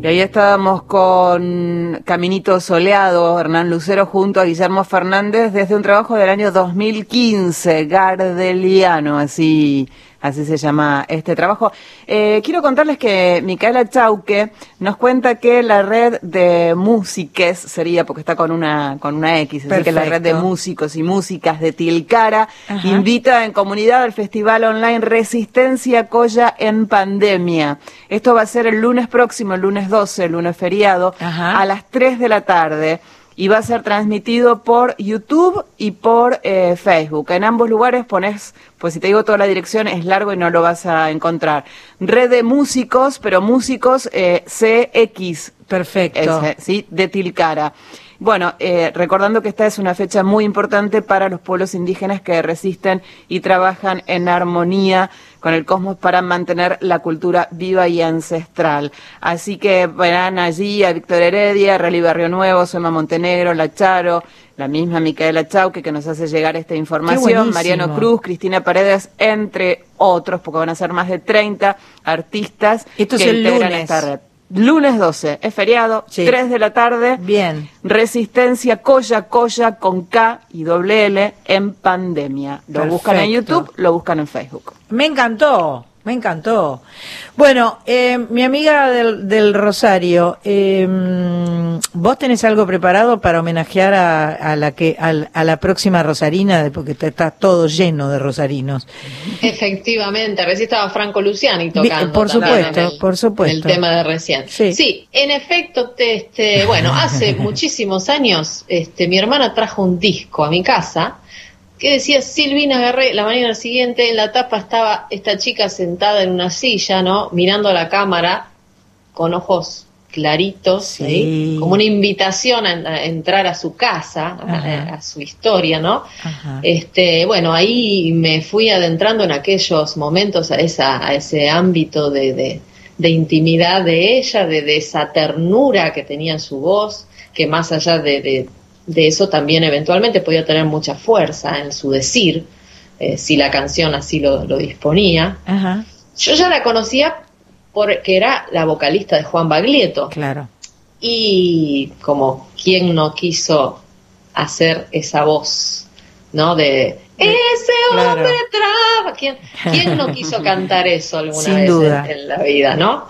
Y ahí estábamos con Caminito Soleado, Hernán Lucero, junto a Guillermo Fernández, desde un trabajo del año 2015, Gardeliano, así así se llama este trabajo. Eh, quiero contarles que Micaela Chauque nos cuenta que la red de músiques sería, porque está con una, con una X, así que la red de músicos y músicas de Tilcara invita en comunidad al festival online Resistencia Coya en Pandemia. Esto va a ser el lunes próximo, el lunes 12, el lunes feriado, a las 3 de la tarde y va a ser transmitido por YouTube y por eh, Facebook. En ambos lugares pones, pues si te digo toda la dirección es largo y no lo vas a encontrar. Red de músicos, pero músicos eh, CX. Perfecto. ¿sí? De Tilcara. Bueno, eh, recordando que esta es una fecha muy importante para los pueblos indígenas que resisten y trabajan en armonía con el cosmos para mantener la cultura viva y ancestral. Así que verán allí a Víctor Heredia, a Rally Barrio Nuevo, Sema Montenegro, La Charo, la misma Micaela Chauque que nos hace llegar esta información, Mariano Cruz, Cristina Paredes, entre otros, porque van a ser más de 30 artistas Esto que es el integran lunes. esta red. Lunes 12, es feriado, Sí. 3 de la tarde. Bien. Resistencia Coya Coya con K y doble L en pandemia. Lo buscan en. YouTube, lo buscan en Facebook. Me encantó, me encantó. Bueno, eh, mi amiga del, del Rosario, eh, ¿vos tenés algo preparado para homenajear a, a la que a, la próxima rosarina? Porque está, está todo lleno de rosarinos. Efectivamente, recién estaba Franco Luciani tocando. por supuesto, el- por supuesto. El tema de recién. Sí. en efecto, te- este, bueno, hace muchísimos años, este, mi hermana trajo un disco a mi casa que decía Silvina Garré, la mañana siguiente en la tapa estaba esta chica sentada en una silla, ¿no? Mirando a la cámara con ojos claritos, Sí. ¿sí? como una invitación a, a entrar a su casa, a, su historia, ¿no? Ajá. Este, bueno, ahí me fui adentrando en aquellos momentos a, esa, a ese ámbito de, de- de intimidad de ella, de, de esa ternura que tenía en su voz, que más allá de, de- eso también eventualmente podía tener mucha fuerza en su decir, eh, si la canción así lo, lo disponía. Ajá, Yo ya la conocía porque era la vocalista de Juan Baglietto. claro. Y como quien no quiso hacer esa voz, ¿no? De ese Claro. hombre traba. ¿Quién, quién no quiso cantar eso alguna Sin vez en- duda. En, la vida, no?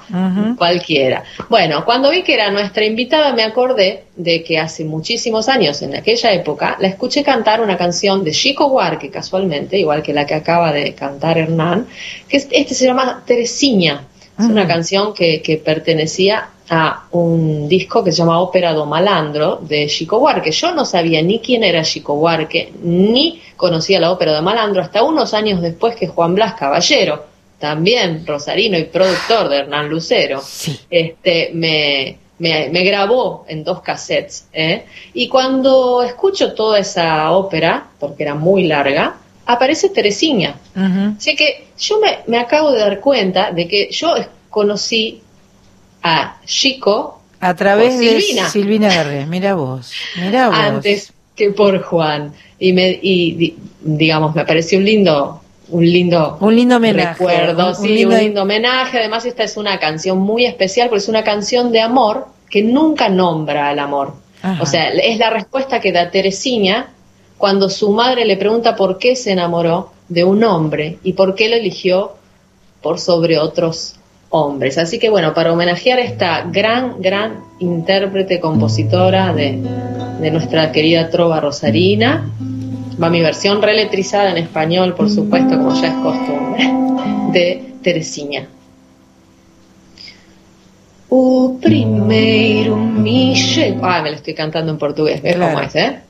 Cualquiera. Bueno, cuando vi que era nuestra invitada, me acordé de que hace muchísimos años, en aquella época, la escuché cantar una canción de Chico Huarque, casualmente, igual que la que acaba de cantar Hernán, que es- este se llama Teresiña. Es una canción que, que pertenecía a un disco que se llama Ópera do Malandro de Chico Huarque. Yo no sabía ni quién era Chico Huarque, ni conocía la Ópera do Malandro hasta unos años después que Juan Blas Caballero, también rosarino y productor de Hernán Lucero, Sí. este, me, me, me grabó en dos cassettes. ¿eh? Y cuando escucho toda esa ópera, porque era muy larga, aparece Teresiña. Ujú. Así que yo me, me acabo de dar cuenta de que yo conocí a Chico A través Por de Silvina. Silvina Garré. Mira vos, mira vos. antes que por Juan. Y, me, y di- digamos, me pareció un lindo, un lindo Un lindo homenaje. recuerdo, un- un sí, lindo- un lindo homenaje. Además, esta es una canción muy especial porque es una canción de amor que nunca nombra al amor. Ajá. O sea, es la respuesta que da Teresina cuando su madre le pregunta por qué se enamoró de un hombre y por qué lo eligió por sobre otros hombres. Así que bueno, para homenajear a esta gran, gran intérprete, compositora de, de nuestra querida trova rosarina, Va mi versión reletrizada en español, por supuesto, como ya es costumbre, de Teresinha. O primeiro me chegou. Ah, me lo estoy cantando en portugués, ¿ves cómo es, eh?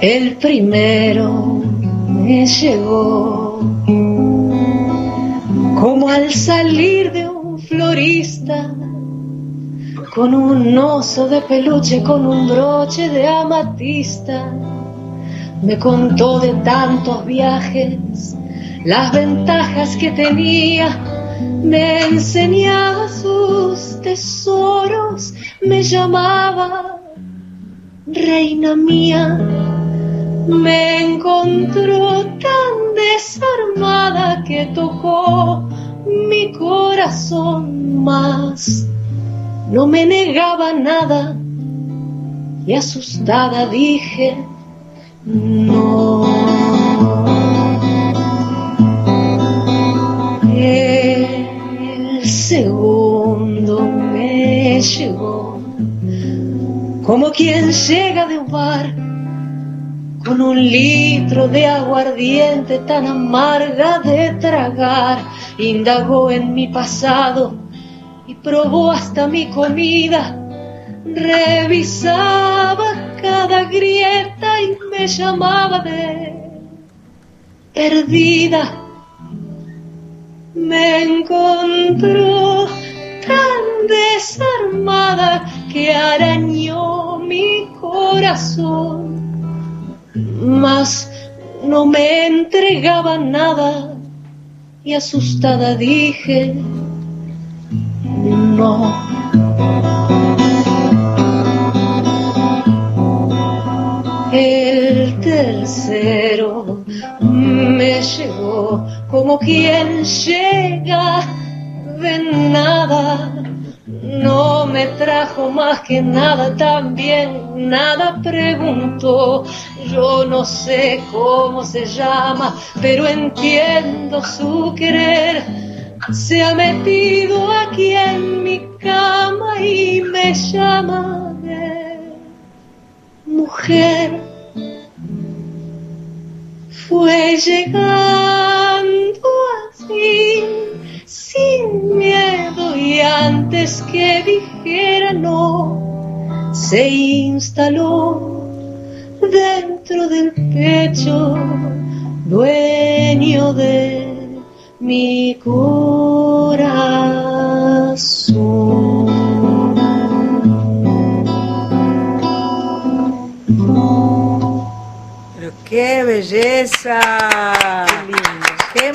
El primero me llegó como al salir de un florista con un oso de peluche, con un broche de amatista. Me contó de tantos viajes, las ventajas que tenía, me enseñaba sus tesoros, me llamaba reina mía me encontró tan desarmada que tocó mi corazón más. No me negaba nada y asustada dije, no. El segundo me llegó como quien llega de un bar con un litro de aguardiente tan amarga de tragar, indagó en mi pasado y probó hasta mi comida, revisaba cada grieta y me llamaba de perdida. Me encontró tan desarmada que arañó mi corazón mas no me entregaba nada y asustada dije, no. El tercero me llegó como quien llega de nada no me trajo más que nada, también nada preguntó. Yo no sé cómo se llama, pero entiendo su querer. Se ha metido aquí en mi cama y me llama de mujer. Fue llegando así sin miedo y antes que dijera no, se instaló dentro del pecho, dueño de mi corazón. Pero qué belleza. Qué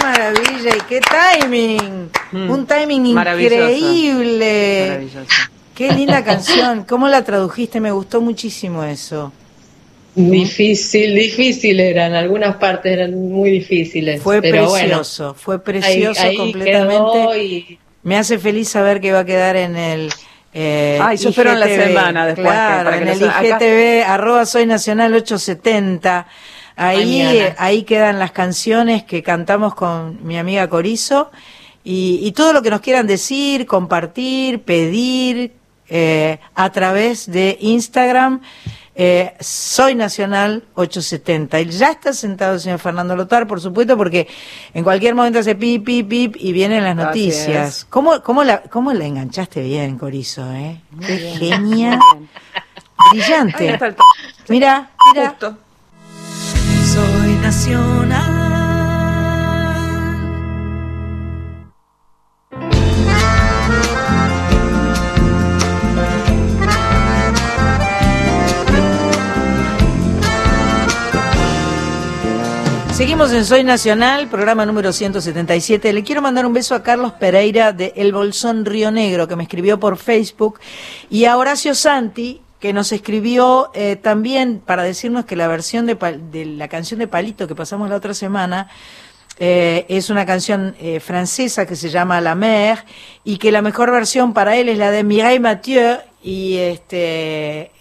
maravilla y qué timing. Mm. Un timing increíble. Maravilloso. Qué linda canción. ¿Cómo la tradujiste? Me gustó muchísimo eso. Difícil, difícil eran, algunas partes eran muy difíciles. Fue precioso, fue precioso completamente. Me hace feliz saber que va a quedar en el eh, ah, yo espero en la semana después. Claro, en el IGTV, arroba soy nacional 870. Ahí, ahí quedan las canciones que cantamos con mi amiga Corizo y, todo lo que nos quieran decir, compartir, pedir eh, a través de Instagram. Eh, soy Nacional 870. Y ya está sentado el señor Fernando Lotar, por supuesto, porque en cualquier momento hace pip, pip, pip y vienen las noticias. ¿Cómo, cómo, la, ¿Cómo la enganchaste bien, Corizo? Eh? Qué genial. Brillante. Mira, mira soy nacional. Seguimos en Soy Nacional, programa número 177. Le quiero mandar un beso a Carlos Pereira de El Bolsón Río Negro, que me escribió por Facebook, y a Horacio Santi, que nos escribió eh, también para decirnos que la versión de, de, la canción de Palito que pasamos la otra semana eh, es una canción eh, francesa que se llama La Mer y que la mejor versión para él es la de Mireille Mathieu y este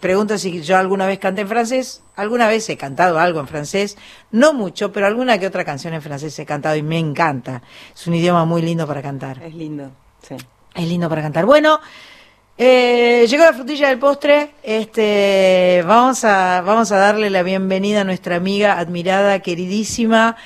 pregunta si yo alguna vez canté en francés. Alguna vez he cantado algo en francés, no mucho, pero alguna que otra canción en francés he cantado y me encanta. Es un idioma muy lindo para cantar. Es lindo, sí. Es lindo para cantar. Bueno, Eh, llegó la frutilla del postre. Este, vamos a, vamos a darle la bienvenida a nuestra amiga admirada, queridísima.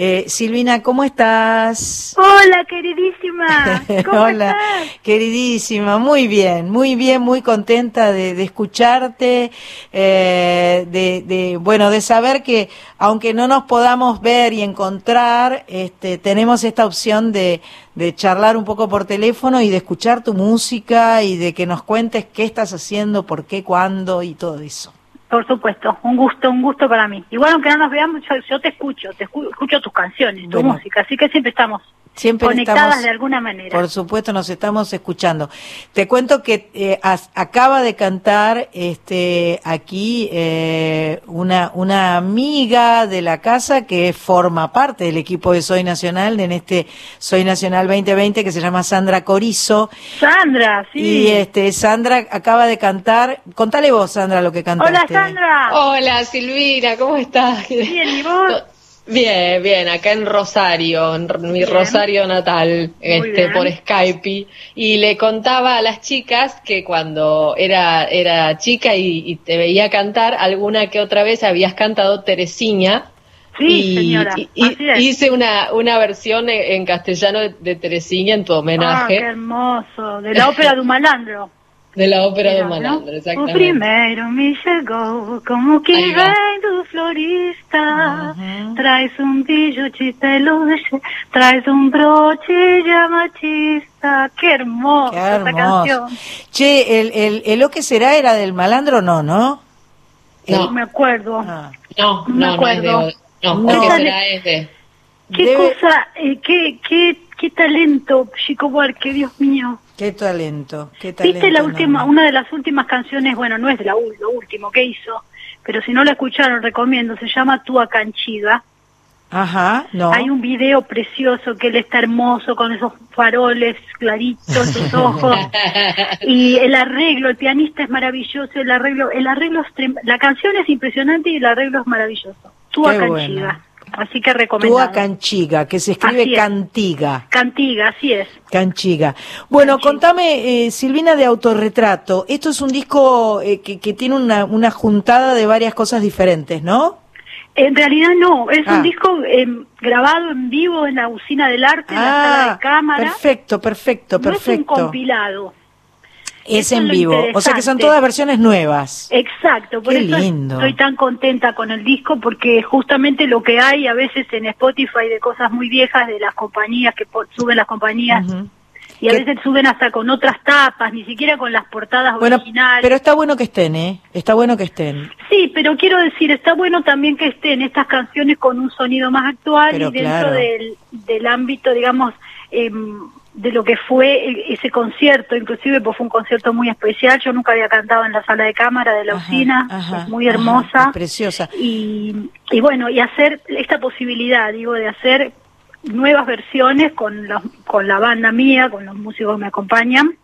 Eh, Silvina, ¿cómo estás? Hola, queridísima. ¿Cómo Hola, queridísima. Muy bien, muy bien, muy contenta de, escucharte, eh, de, de, bueno, de saber que aunque no nos podamos ver y encontrar, este, tenemos esta opción de, de charlar un poco por teléfono y de escuchar tu música y de que nos cuentes qué estás haciendo, por qué, cuándo y todo eso. Por supuesto, un gusto, un gusto para mí. Igual aunque no nos veamos, yo, te escucho, te escucho tus canciones, tu música, así que siempre estamos Siempre conectadas de alguna manera. Por supuesto, nos estamos escuchando. Te cuento que eh, acaba de cantar este aquí eh, una una amiga de la casa que forma parte del equipo de Soy Nacional en este Soy Nacional 2020 que se llama Sandra Corizo. Sandra, sí. Y este Sandra acaba de cantar. Contale vos, Sandra, lo que cantaste. Hola, Sandra. Hola, Silvina, ¿cómo estás? Bien, ¿y vos? Bien, bien, acá en Rosario, en mi Rosario natal, este, por Skype, y le contaba a las chicas que cuando era, era chica y, te veía cantar, alguna que otra vez habías cantado Teresina. Sí, y, señora. hice una, una versión en, castellano de, de, en tu homenaje. Ah, qué hermoso, de la ópera de un malandro. De la ópera de Malandro, exactamente. O primeiro me chegou como que vem do florista. Traz um bicho de peluche, traz un broche de amatista. Qué hermosa Qué esta canción. Che, el, el, el lo que será era del malandro, no, ¿no? No. me acuerdo. Ah. No, no, me acuerdo. No, no, no. será es de... Qué cosa, eh, qué, qué, qué talento, Chico Buarque, Dios mío. Qué talento, qué talento. Viste la última, una de las últimas canciones, bueno, no es de la, lo último que hizo, pero si no la escucharon, recomiendo, se llama Tua Canchiga. Ajá, no. Hay un video precioso que él está hermoso con esos faroles claritos, sus ojos. y el arreglo, el pianista es maravilloso, el arreglo, el arreglo es la canción es impresionante y el arreglo es maravilloso. Tua Canchiga. Así que recomendado. Tua Canchiga, que se escribe Cantiga. Cantiga, así es. Canchiga. Bueno, contame, eh, Silvina, de Autorretrato. Esto es un disco eh, que, que, tiene una, una juntada de varias cosas diferentes, ¿no? En realidad no, es un ah. disco em, grabado en vivo en la usina del arte, en la sala de ah, cámara. Perfecto, perfecto, perfecto. No es un compilado es en vivo. O sea que son todas versiones nuevas. Exacto, por eso estoy tan contenta con el disco porque justamente lo que hay a veces en Spotify de cosas muy viejas de las compañías que suben las compañías y a veces suben hasta con otras tapas, ni siquiera con las portadas bueno, originales. Pero está bueno que estén, ¿eh? Está bueno que estén. Sí, pero quiero decir, está bueno también que estén estas canciones con un sonido más actual y dentro del, del ámbito, digamos, eh, de lo que fue ese concierto, inclusive pues fue un concierto muy especial, yo nunca había cantado en la sala de cámara de la usina, muy hermosa. preciosa. Y, y bueno, y hacer esta posibilidad, digo, de hacer nuevas versiones con, los, con la banda mía, con los músicos que me acompañan,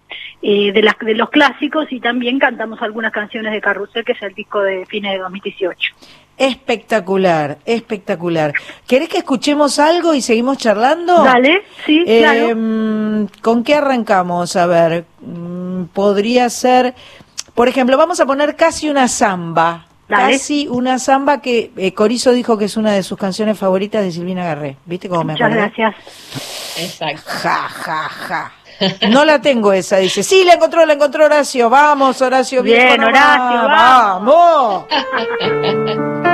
eh, de, las, de los clásicos y también cantamos algunas canciones de Carrusel, que es el disco de fines de 2018. Espectacular, espectacular. ¿Querés que escuchemos algo y seguimos charlando? Dale, sí, claro. Em, ¿Con qué arrancamos? A ver, mm, podría ser, por ejemplo, vamos a poner casi una samba. Casi una samba que eh, Corizo dijo que es una de sus canciones favoritas de Silvina Garré. ¿Viste cómo me Muchas gracias. Exacto. Ja, ja, ja. No la tengo esa, dice. Sí, la encontró, la encontró Horacio. Vamos, Horacio. Bien, Horacio, vamos.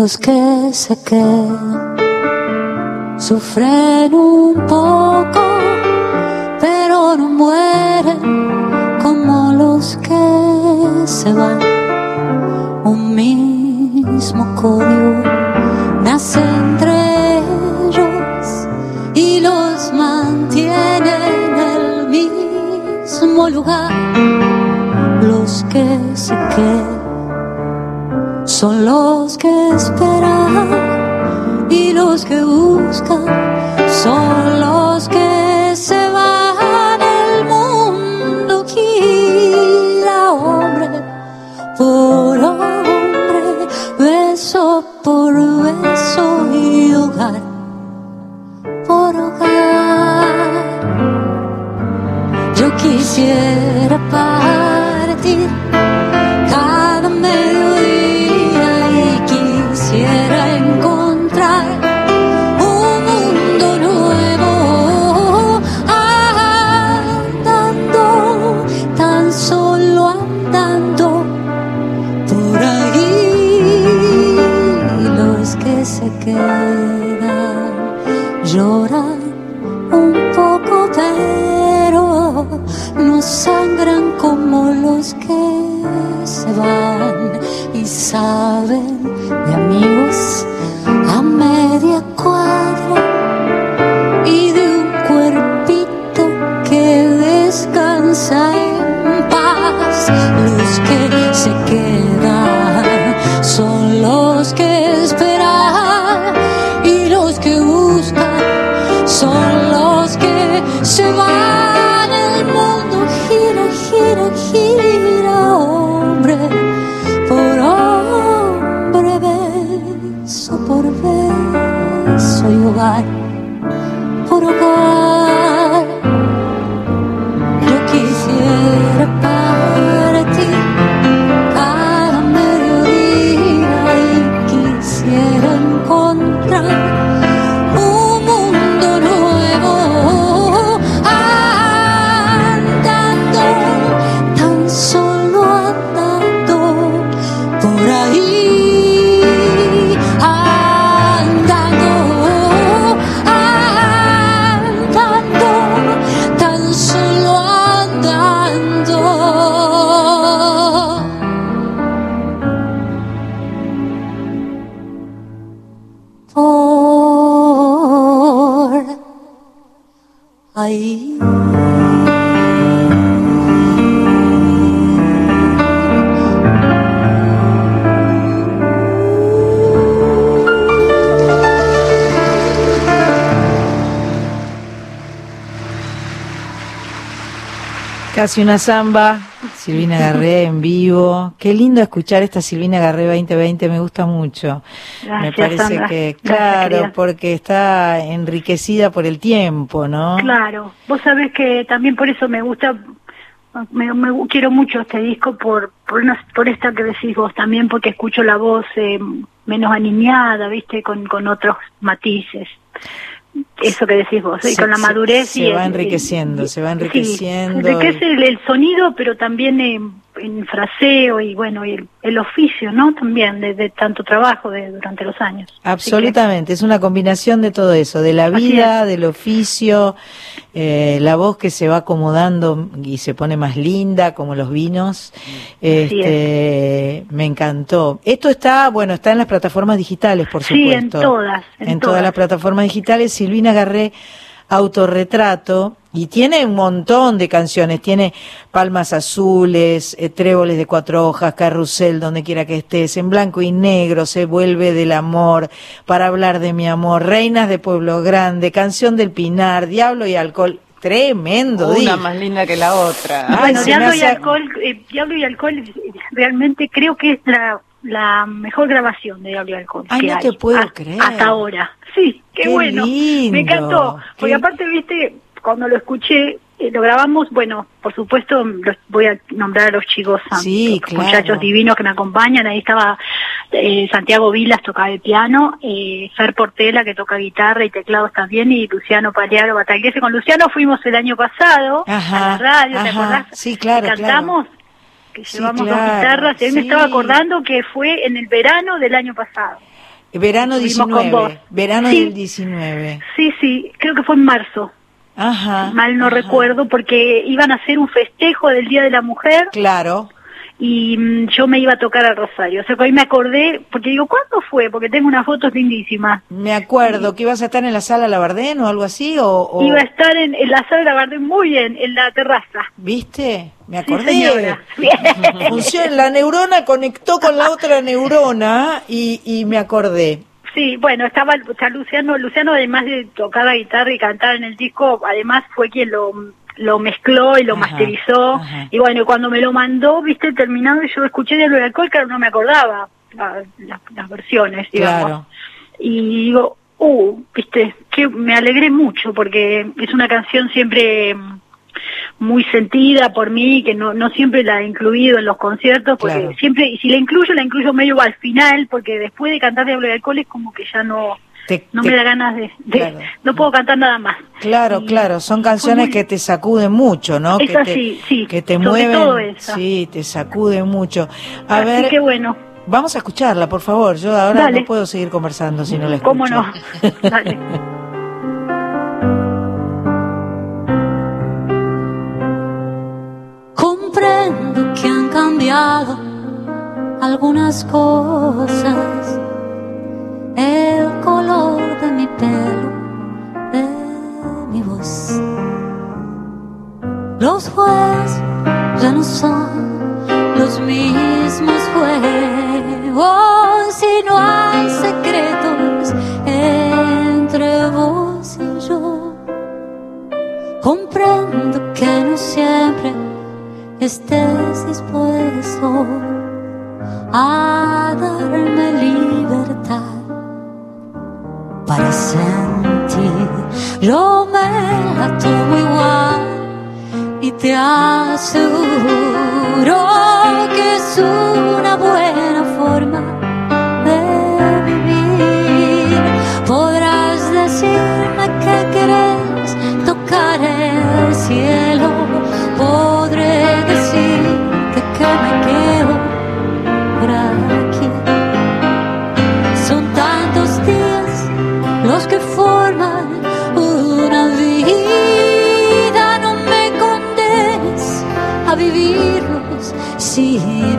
los que se quedan sufren un poco, pero no mueren como los que se van. Un mismo código nace entre ellos y los mantiene en el mismo lugar. Los que se quedan son los que esperan y los que buscan son Casi una samba, Silvina Garré en vivo. Qué lindo escuchar esta Silvina Garré 2020, me gusta mucho. me Gracias, parece Sandra. que, Gracias, claro, querida. porque está enriquecida por el tiempo, ¿no? Claro, vos sabés que también por eso me gusta, me, me- quiero mucho este disco por por, una- por esta que decís vos también, porque escucho la voz eh, menos aniñada, viste, con, con otros matices. Eso que decís vos, y Se- con la se- madurez se y va el- enriqueciendo, se va sí, enriqueciendo. enriquece el, el sonido, pero también en, fraseo y bueno, y el, el oficio, ¿no? También de, de tanto trabajo de, durante los años. Que- Absolutamente, es una combinación de todo eso, de la vida, del oficio, eh, la voz que se va acomodando y se pone más linda, como los vinos. Este, me encantó. Esto está, bueno, está en las plataformas digitales, por Sí, supuesto. en todas, en todas todas. las plataformas digitales. Silvina Garré, autorretrato, y tiene un montón de canciones. Tiene Palmas Azules, eh, Tréboles de Cuatro Hojas, Carrusel, donde quiera que estés, en blanco y negro, Se vuelve del amor, para hablar de mi amor, Reinas de Pueblo Grande, Canción del Pinar, Diablo y Alcohol. Tremendo, Una más linda que la otra. Ay, bueno, Diablo y Alcohol, eh, Diablo y Alcohol realmente creo que es la, la mejor grabación de Diablo y Alcohol. Ay, no hay. te puedo Hasta- creer. Hasta ahora. Sí, qué, Qué bueno. lindo, Me encantó. Porque qué- aparte, viste, cuando lo escuché, eh, lo grabamos, bueno, por supuesto, los voy a nombrar a los chicos, a Sí, los claro. muchachos divinos que me acompañan. Ahí estaba eh, Santiago Vilas, tocaba el piano, eh, Fer Portela, que toca guitarra y teclados también, y Luciano Paliaro Batagliese. Con Luciano fuimos el año pasado Ajá, a la radio, ¿te acordás? Sí, claro, cantamos, que Sí, llevamos claro, dos guitarras, y hoy me sí. estaba acordando que fue en el verano del año pasado. Verano Estuvimos con 19, vos. verano Sí. del 19. Sí, sí, creo que fue en marzo, Ajá. mal no ajá. recuerdo, porque iban a hacer un festejo del Día de la Mujer Claro. Y mm, yo me iba a tocar al Rosario. O sea que hoy me acordé, porque digo, ¿cuándo fue? Porque tengo unas fotos lindísimas. Me acuerdo, que ibas a estar en la sala Labardén o algo así, o... Iba a estar en, la sala Labardén, muy bien, en la terraza. ¿Viste? Me acordé. Funciona, la neurona conectó con la otra neurona y, y me acordé. Sí, bueno, estaba Luciano, Luciano además de tocar la guitarra y cantar en el disco, además fue quien lo lo mezcló y lo masterizó. Y bueno, cuando me lo mandó, viste, terminado, yo escuché de alcohol, claro, no me acordaba las versiones, digamos. Y digo, uh, viste, que me alegré mucho porque es una canción siempre muy sentida por mí, que no, no siempre la he incluido en los conciertos, porque siempre, y si la incluyo, la incluyo medio al final, porque después de cantar de hablo de alcohol es como que ya no, no me da ganas de, no puedo cantar nada más. Claro, claro, son canciones que te sacuden mucho, ¿no? que te, sí, sí, que te mueven, sí, te sacuden mucho. A ver, qué bueno. Vamos a escucharla, por favor. Yo ahora no puedo seguir conversando si no la escucho. ¿Cómo no? Dale. Comprendo que han cambiado algunas cosas el color de mi pelo, de mi voz. Los juegos ya no son los mismos juegos y no hay secretos entre vos y yo. Comprendo que no siempre estés dispuesto a darme libertad para sentir. Yo me la tomo igual y te aseguro que es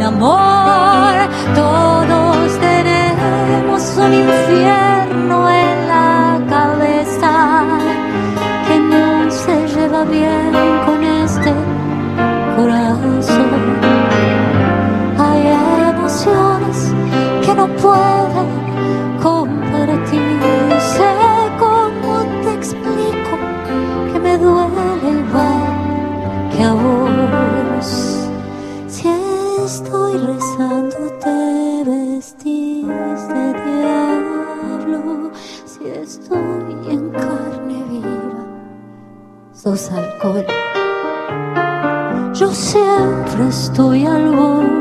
amor. Todos tenemos un sos alcohol. Yo siempre estoy al borde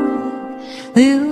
de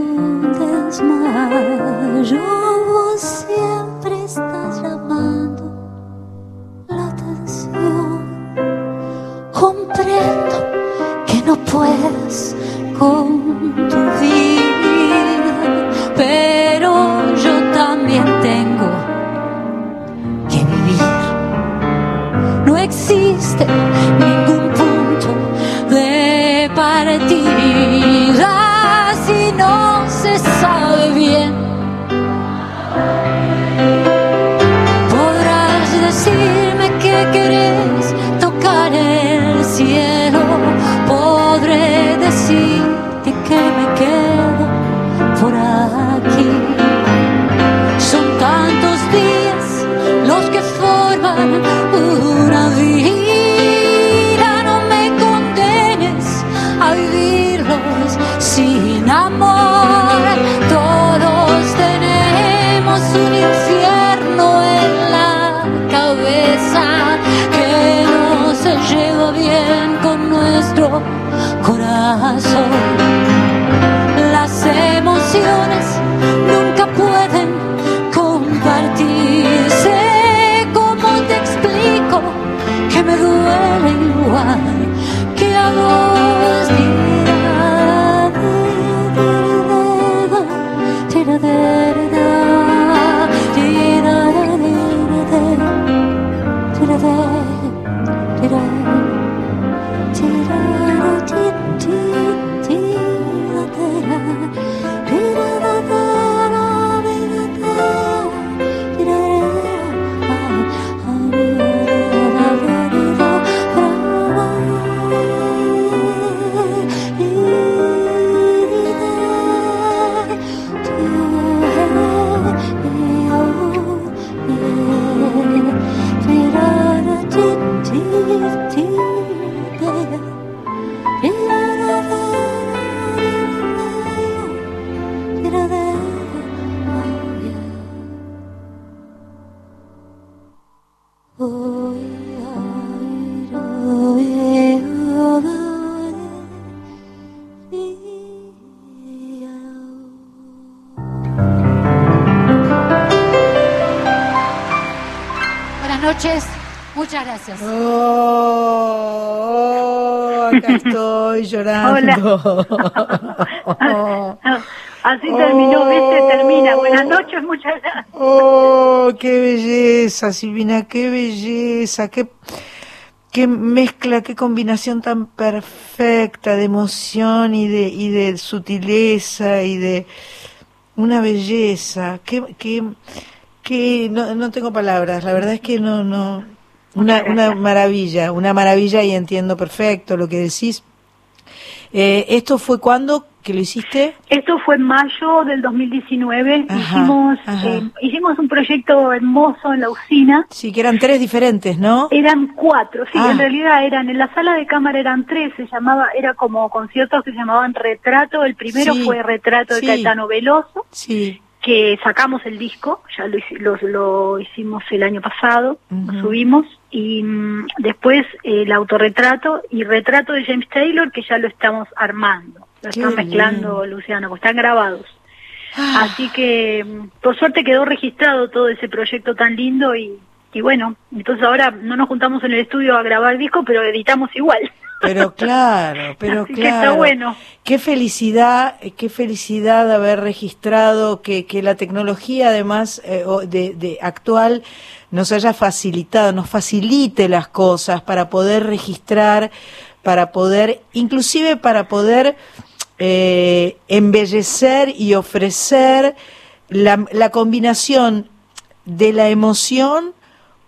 Así terminó, ¿viste? Termina. Buenas noches, muchas gracias. Oh, qué belleza, Silvina, qué belleza, qué, qué mezcla, qué combinación tan perfecta de emoción y de, y de sutileza y de una belleza. Qué, qué, qué, no, no tengo palabras, la verdad es que no, no, una, una maravilla, una maravilla y entiendo perfecto lo que decís. Eh, ¿Esto fue cuando que lo hiciste? Esto fue en mayo del 2019. hicimos, eh, hicimos un proyecto hermoso en la usina. Sí, que eran tres diferentes, ¿no? Eran cuatro, sí, Ah. en realidad eran, en la sala de cámara eran tres, se llamaba, era como conciertos que se llamaban Retrato. El primero Sí, fue Retrato de sí. Caetano Veloso. Sí. que sacamos el disco, ya lo, lo, lo hicimos el año pasado, lo Ujú. subimos, y mm, después eh, el autorretrato y retrato de James Taylor, que ya lo estamos armando, lo Qué están mezclando Luciano, pues están grabados. Así que mm, por suerte quedó registrado todo ese proyecto tan lindo y, y bueno, entonces ahora no nos juntamos en el estudio a grabar disco, pero editamos igual. Pero claro, pero Así que claro. está bueno. Qué felicidad, qué felicidad haber registrado que, que la tecnología además eh, de actual nos haya facilitado, nos facilite las cosas para poder registrar, para poder, inclusive para poder eh, embellecer y ofrecer la, la combinación de la emoción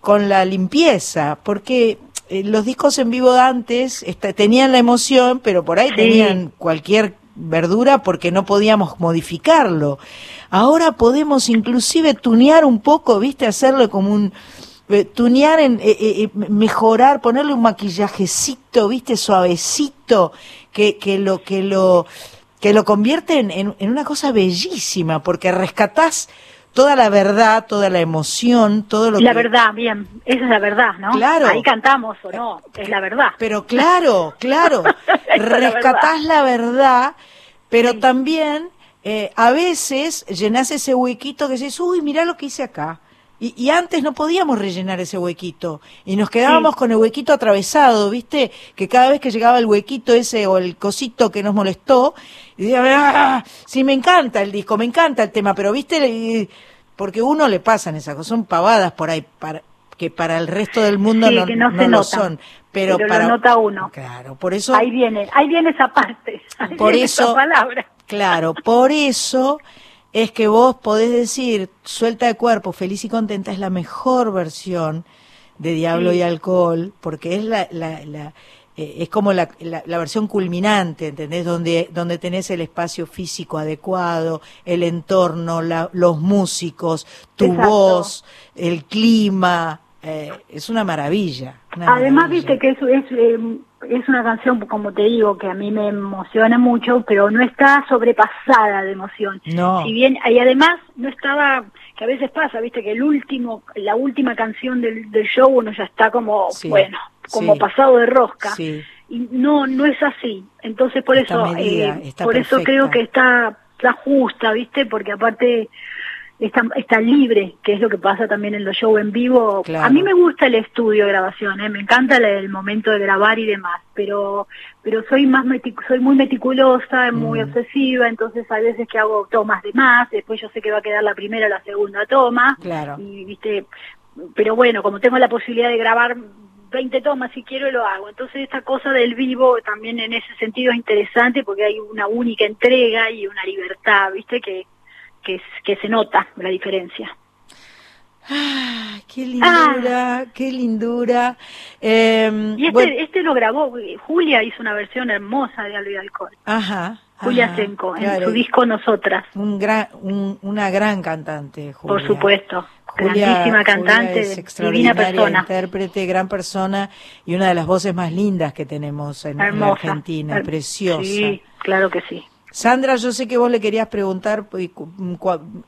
con la limpieza, porque eh, los discos en vivo de antes esta- tenían la emoción, pero por ahí Sí. tenían cualquier verdura porque no podíamos modificarlo. Ahora podemos inclusive tunear un poco, ¿viste? Hacerlo como un eh, tunear en eh, eh, mejorar, ponerle un maquillajecito, ¿viste? Suavecito que que lo que lo que lo convierte en, en- en una cosa bellísima, porque rescatás toda la verdad, toda la emoción, todo lo La que... verdad, bien, esa es la verdad, ¿no? Claro. Ahí cantamos o no, es la verdad. Pero claro, claro, la rescatás la verdad, pero también eh, a veces llenás ese huequito que dices, uy, mirá lo que hice acá. Y, y antes no podíamos rellenar ese huequito y nos quedábamos Sí. con el huequito atravesado, ¿viste? Que cada vez que llegaba el huequito ese o el cosito que nos molestó, y decía, "Ah, sí, me encanta el disco, me encanta el tema, pero ¿viste? Porque uno le pasan esas cosas, son pavadas por ahí, para, que para el resto del mundo Sí, no, que no se lo nota, son. Pero, pero lo para, nota uno. Claro, por eso, Ahí viene, ahí viene esa parte. ahí por viene eso, esa palabra. claro, por eso es que vos podés decir, suelta de cuerpo, feliz y contenta es la mejor versión de Diablo Sí. y Alcohol, porque es la, la, la- eh, es como la, la, la versión culminante, ¿entendés? Donde, donde tenés el espacio físico adecuado, el entorno, la- los músicos, tu Exacto. voz, el clima, eh, es una maravilla. una Además, maravilla. viste que es, es, eh, es una canción, como te digo, que a mí me emociona mucho, pero no está sobrepasada de emoción. No. Si bien, y además no estaba, que a veces pasa, viste, que el último, la última canción del, del show, uno ya está como, Sí, bueno, como sí. pasado de rosca. Sí. Y no, no es así. Entonces, por Está eso, medida, eh, por eso creo que está, está justa, viste, porque aparte está, está libre, que es lo que pasa también en los shows en vivo. Claro. A mí me gusta el estudio de grabación, ¿eh? me encanta el, el momento de grabar y demás, pero pero soy más meti- soy muy meticulosa, muy Mm. obsesiva, entonces hay veces que hago tomas de más, después yo sé que va a quedar la primera o la segunda toma, Claro. y viste, pero bueno, como tengo la posibilidad de grabar 20 tomas si quiero lo hago. Entonces esta cosa del vivo también en ese sentido es interesante porque hay una única entrega y una libertad, ¿viste? Que, que, es- que se nota la diferencia. Ah, qué lindura, qué lindura. Eh, Y este, bueno, este lo grabó, Julia hizo una versión hermosa de y Alcohol. ajá. Julia ajá, Senko, en claro, su disco Nosotras, Un gran, un- una gran cantante, Julia. por supuesto. Julia- Grandísima Julia cantante, divina persona. intérprete, gran persona y una de las voces más lindas que tenemos en. Argentina, Her- preciosa. Sí, claro que sí. Sandra, yo sé que vos le querías preguntar pues,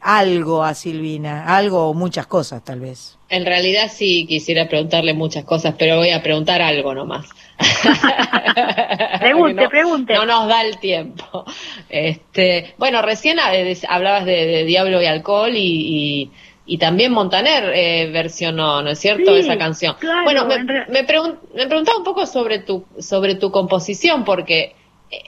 algo a Silvina, algo o muchas cosas tal vez. En realidad sí quisiera preguntarle muchas cosas, pero voy a preguntar algo nomás. Pregunte, no, pregunte. No nos da el tiempo. Este, bueno, recién des- hablabas de, de Diablo y alcohol y, y y también Montaner eh, versionó, ¿no es cierto?, esa canción. bueno, me, me, preguntaba un poco sobre tu, sobre tu composición, porque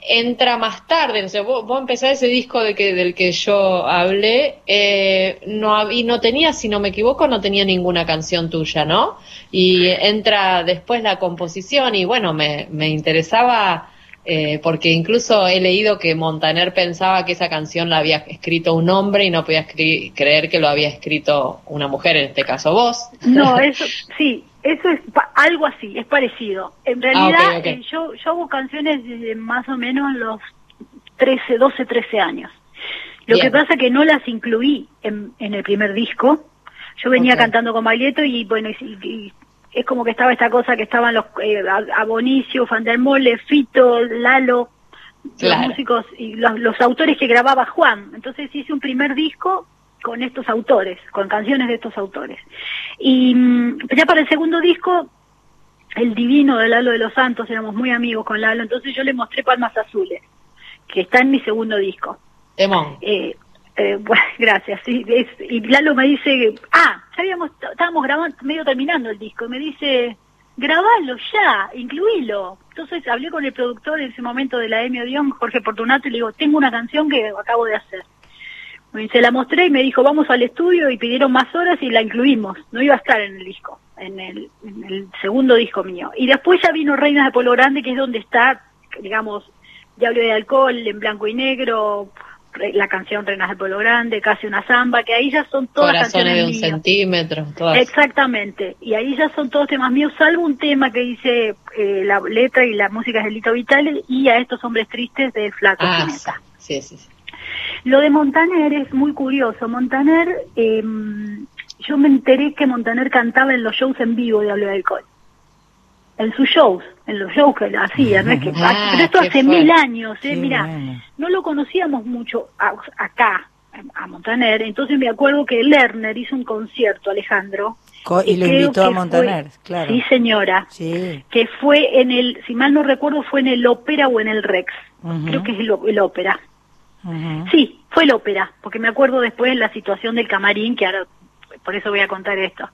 entra más tarde, o sea, vos, empezás ese disco de que, del que yo hablé, eh, no, y no tenía, si no me equivoco, no tenía ninguna canción tuya, ¿no? Y entra después la composición y bueno, me, me interesaba eh, porque incluso he leído que Montaner pensaba que esa canción la había escrito un hombre y no podía creer que lo había escrito una mujer, en este caso vos. No, eso sí, eso es algo así, es parecido. En ah, realidad, eh, yo, yo hago canciones desde más o menos los 13, 12, 13 años. Lo que pasa es que no las incluí en, en el primer disco. Yo venía cantando con Baglietto y bueno, y, es como que estaba esta cosa que estaban los eh, Abonicio, Fandermole, Fito, Lalo, los músicos y los, autores que grababa Juan. Entonces hice un primer disco con estos autores, con canciones de estos autores. Y mm, ya para el segundo disco, el divino de Lalo de los Santos, éramos muy amigos con Lalo, entonces yo le mostré Palmas Azules, que está en mi segundo disco. Eh, eh, bueno, gracias. Sí, y Lalo me dice, ah, ya habíamos, estábamos grabando, medio terminando el disco, y me dice, grabalo ya, incluílo. Entonces hablé con el productor en ese momento de la Emio Dion, Jorge Portunato, y le digo, tengo una canción que acabo de hacer. Se la mostré y me dijo, vamos al estudio, y pidieron más horas y la incluimos. No iba a estar en el disco, en el, en el segundo disco mío. Y después ya vino Reinas de Polo Grande, que es donde está, digamos, Diablo de Alcohol, en blanco y negro, la canción Reinas del Pueblo Grande, casi una samba, que ahí ya son todas Corazones de un centímetro, Exactamente, y ahí ya son todos temas míos, salvo un tema que dice eh, la letra y la música de Lito Vitale y a estos hombres tristes de Flaco ah, sí, sí, sí. Lo de Montaner es muy curioso. Montaner, eh, yo me enteré que Montaner cantaba en los shows en vivo de Hablo de Alcohol en sus shows, en los shows que hacía, no es que, ah, pero esto hace mil años, eh, mira, no lo conocíamos mucho acá, a Montaner, entonces me acuerdo que Lerner hizo un concierto, Alejandro, y, lo invitó a Montaner, claro. Sí, señora. Sí. Que fue en el, si mal no recuerdo, fue en el ópera o en el Rex. Creo que es el, ópera. Sí, fue el ópera, porque me acuerdo después la situación del camarín, que ahora por eso voy a contar esto.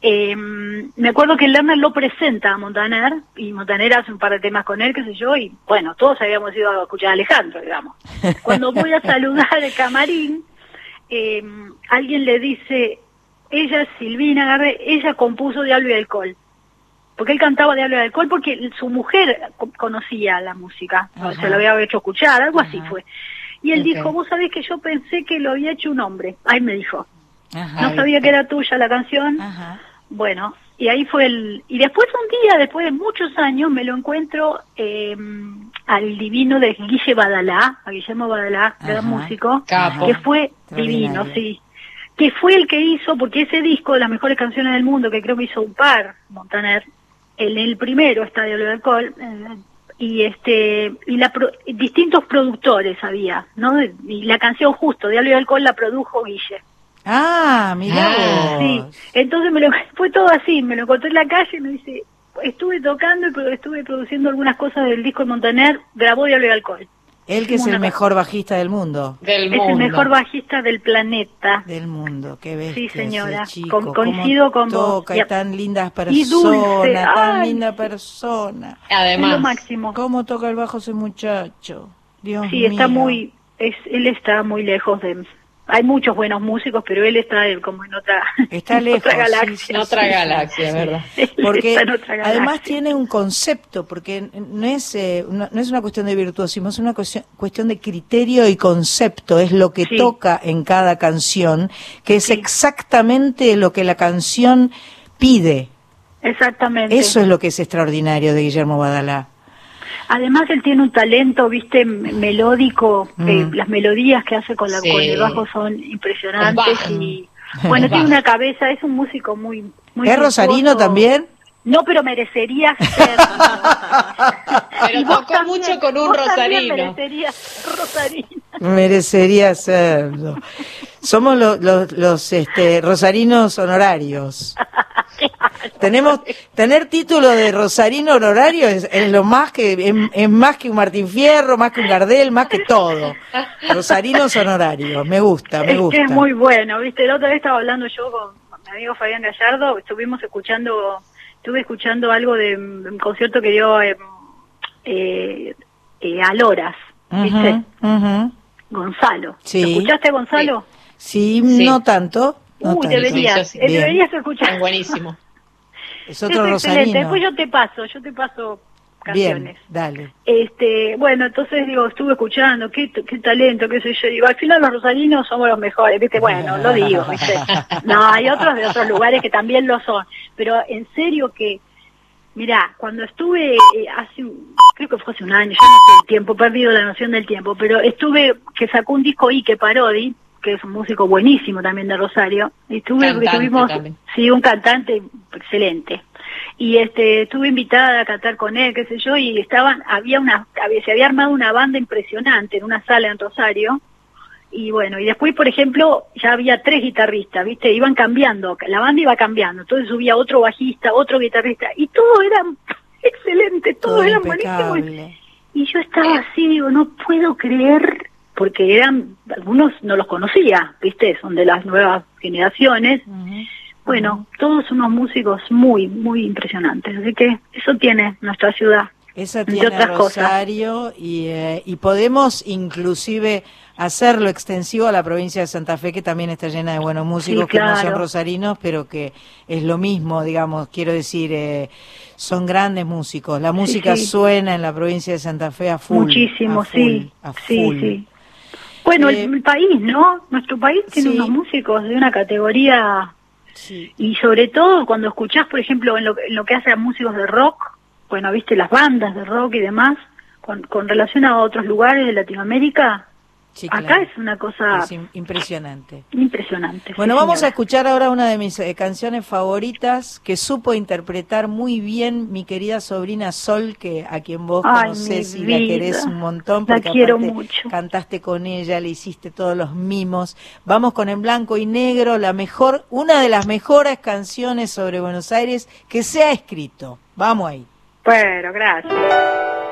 Eh, me acuerdo que Lerner lo presenta a Montaner, y Montaner hace un par de temas con él, qué sé yo, y bueno, todos habíamos ido a escuchar a Alejandro, digamos. Cuando voy a saludar el camarín, eh, alguien le dice, ella, Silvina Garre, ella compuso Diablo y Alcohol. Porque él cantaba Diablo y Alcohol porque su mujer conocía la música, se lo había hecho escuchar, algo así fue. Y él dijo, vos sabés que yo pensé que lo había hecho un hombre. Ahí me dijo, no sabía que era tuya la canción. Bueno, y ahí fue el... Y después un día, después de muchos años, me lo encuentro eh, al divino de Guille Badalá, a Guillermo Badalá, gran músico, que fue divino, sí. Que fue el que hizo, porque ese disco de las mejores canciones del mundo, que creo que hizo un par, Montaner, en el primero está de Alcohol, eh, y este y la distintos productores había, ¿no? Y la canción justo de Algo Alcohol la produjo Guille. Ah, mira. Ah, sí, entonces me lo, fue todo así, me lo encontré en la calle y me dice, estuve tocando y estuve produciendo algunas cosas del disco de Montaner, grabó Diablo y Alcohol. Él que es el mejor bajista del mundo. Del es el mejor bajista del planeta. Del mundo, qué bestia. Sí, señora. coincido con toca, vos. tan lindas personas, tan linda persona. Además. lo máximo. ¿Cómo toca el bajo ese muchacho? Dios sí, está muy, es, él está muy lejos de, hay muchos buenos músicos, pero él está como en otra, está lejos, galaxia. en otra galaxia, ¿verdad? Porque además tiene un concepto, porque no es, eh, no, es una cuestión de virtuosismo, es una cuestión, cuestión de criterio y concepto, es lo que toca en cada canción, que es exactamente lo que la canción pide. Exactamente. Eso es lo que es extraordinario de Guillermo Badalá. Además él tiene un talento, viste, melódico, mm. las melodías que hace con, la, con el bajo son impresionantes y bueno, tiene una cabeza, es un músico muy... muy ¿Es rosarino también? No, pero merecería ser. pero tocó mucho con un rosarino. Merecería, rosarino. merecería serlo. Somos los, los, los este, rosarinos honorarios. Tenemos, tener título de Rosarino honorario es, lo más que, es, más que un Martín Fierro, más que un Gardel, más que todo. Rosarinos honorarios, me gusta, me gusta. Es, muy bueno, viste, la otra vez estaba hablando yo con mi amigo Fabián Gallardo, estuvimos escuchando, estuve escuchando algo de un concierto que dio eh, eh, eh Aloras, ¿viste? Gonzalo. escuchaste a Gonzalo? Sí, no tanto. Uy, deberías, deberías escuchar. buenísimo. Es otro es excelente. Después yo te paso, yo te paso canciones. Bien, dale. Este, bueno, entonces digo, estuve escuchando, qué, qué talento, qué sé yo. Digo, al final los rosarinos somos los mejores, ¿viste? Bueno, lo digo, ¿viste? No, hay otros de otros lugares que también lo son. Pero en serio que, mira, cuando estuve eh, hace, creo que fue hace un año, ya no sé el tiempo, perdido la noción del tiempo, pero estuve, que sacó un disco Ike Parodi, que es un músico buenísimo también de Rosario, y estuve, tuvimos, sí, un cantante excelente. Y este, estuve invitada a cantar con él, qué sé yo, y estaban, había una, había, se había armado una banda impresionante en una sala en Rosario, y bueno, y después, por ejemplo, ya había tres guitarristas, ¿viste? Iban cambiando, la banda iba cambiando, entonces subía otro bajista, otro guitarrista, y todos eran excelentes, todos eran buenísimos. Y yo estaba así, digo, no puedo creer porque eran, algunos no los conocía, ¿viste? Son de las nuevas generaciones. Bueno, todos unos músicos muy, muy impresionantes. Así que eso tiene nuestra ciudad. Esa tiene Rosario y, eh, y podemos inclusive hacerlo extensivo a la provincia de Santa Fe, que también está llena de buenos músicos que no son rosarinos, pero que es lo mismo, digamos, quiero decir, eh, son grandes músicos. La música suena en la provincia de Santa Fe a full. Muchísimo, sí. Sí, sí. Bueno, el, eh, país, ¿no? Nuestro país tiene unos músicos de una categoría y sobre todo cuando escuchás, por ejemplo, en lo, en lo que hace a músicos de rock, bueno, viste las bandas de rock y demás, con, con relación a otros lugares de Latinoamérica, Acá es una cosa impresionante. Impresionante. Bueno, vamos a escuchar ahora una de mis eh, canciones favoritas que supo interpretar muy bien mi querida sobrina Sol, que a quien vos conocés y la querés un montón porque la quiero mucho. cantaste con ella, le hiciste todos los mimos. Vamos con En blanco y negro, la mejor, una de las mejores canciones sobre Buenos Aires que se ha escrito. Vamos ahí. Bueno, gracias.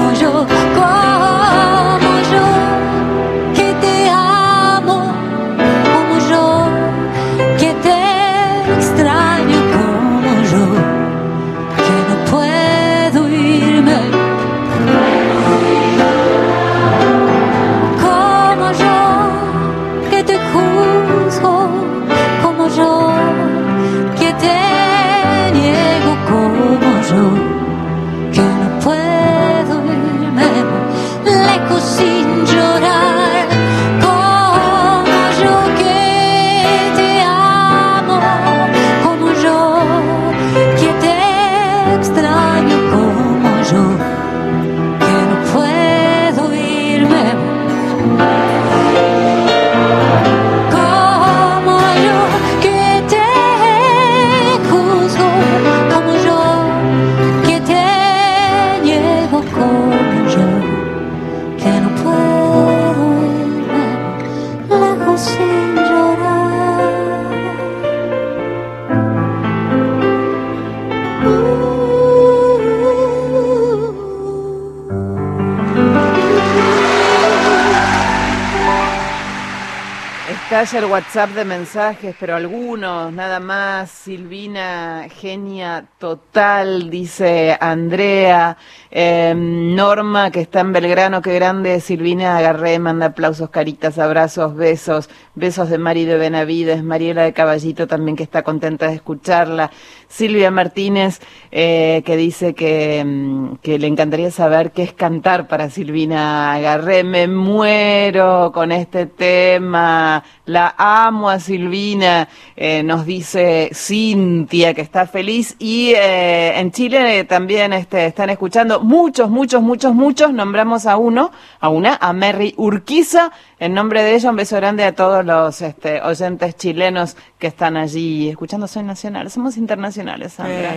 el WhatsApp de mensajes, pero algunos, nada más. Silvina, genia total, dice Andrea. Em, Norma, que está en Belgrano, qué grande. Silvina agarré, manda aplausos, caritas, abrazos, besos. Besos de Mari de Benavides. Mariela de Caballito también, que está contenta de escucharla. Silvia Martínez, eh, que dice que, mm, que, le encantaría saber qué es cantar para Silvina Agarré. Me muero con este tema. La amo a Silvina, eh, nos dice Cintia, que está feliz. Y eh, en Chile también este, están escuchando muchos, muchos, muchos, muchos. Nombramos a uno, a una, a Mary Urquiza. En nombre de ella, un beso grande a todos los este, oyentes chilenos que están allí escuchando Soy Nacional. Somos internacionales, Sandra.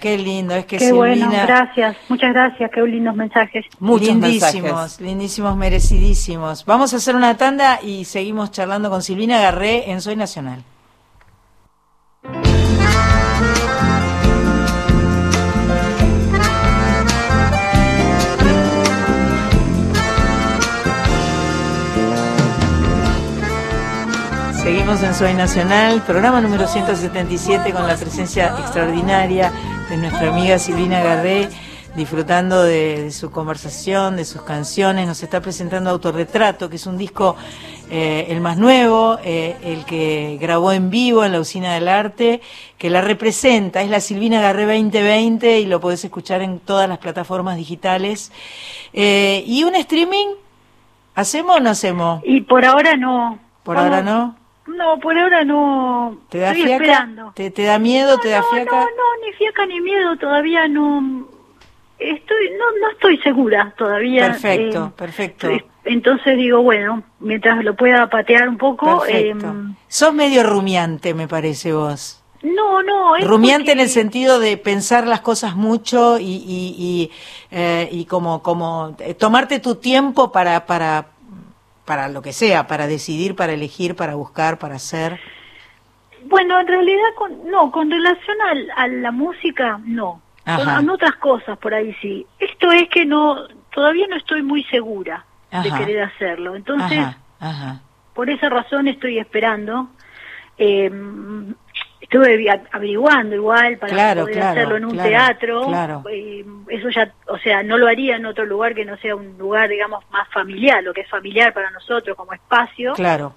Qué lindo, es que Qué bueno, gracias, muchas gracias, qué lindos mensajes. Muchos lindísimos, lindísimos, merecidísimos. Vamos a hacer una tanda y seguimos charlando con Silvina Garré en Soy Nacional. Seguimos en Soy Nacional, programa número 177 con la presencia extraordinaria de nuestra amiga Silvina Garré, disfrutando de, su conversación, de sus canciones. Nos está presentando Autorretrato, que es un disco eh, el más nuevo, eh, el que grabó en vivo en la Usina del Arte, que la representa. Es la Silvina Garré 2020 y lo podés escuchar en todas las plataformas digitales. Eh, ¿Y un streaming? ¿Hacemos o no hacemos? Y por ahora no. ¿Por ahora no? No, por ahora no. ¿Te da Estoy Esperando. ¿Te, da miedo? ¿Te da fiaca? No, no, ni fiaca ni miedo, todavía no. Estoy, no, no estoy segura todavía. Perfecto, eh, perfecto. Entonces digo, bueno, mientras lo pueda patear un poco. Eh, Sos medio rumiante, me parece vos. No, no. Es rumiante en el sentido de pensar las cosas mucho y, y, y, eh, y como, como eh, tomarte tu tiempo para, para, para lo que sea, para decidir, para elegir, para buscar, para hacer? Bueno, en realidad con, no, con relación a, la música, no. Con, otras cosas por ahí sí. Esto es que no, todavía no estoy muy segura de querer hacerlo. Entonces, por esa razón estoy esperando. Eh, estuve averiguando igual para poder hacerlo en un teatro. Eh, eso ya, o sea, no lo haría en otro lugar que no sea un lugar, digamos, más familiar, lo que es familiar para nosotros como espacio. Claro.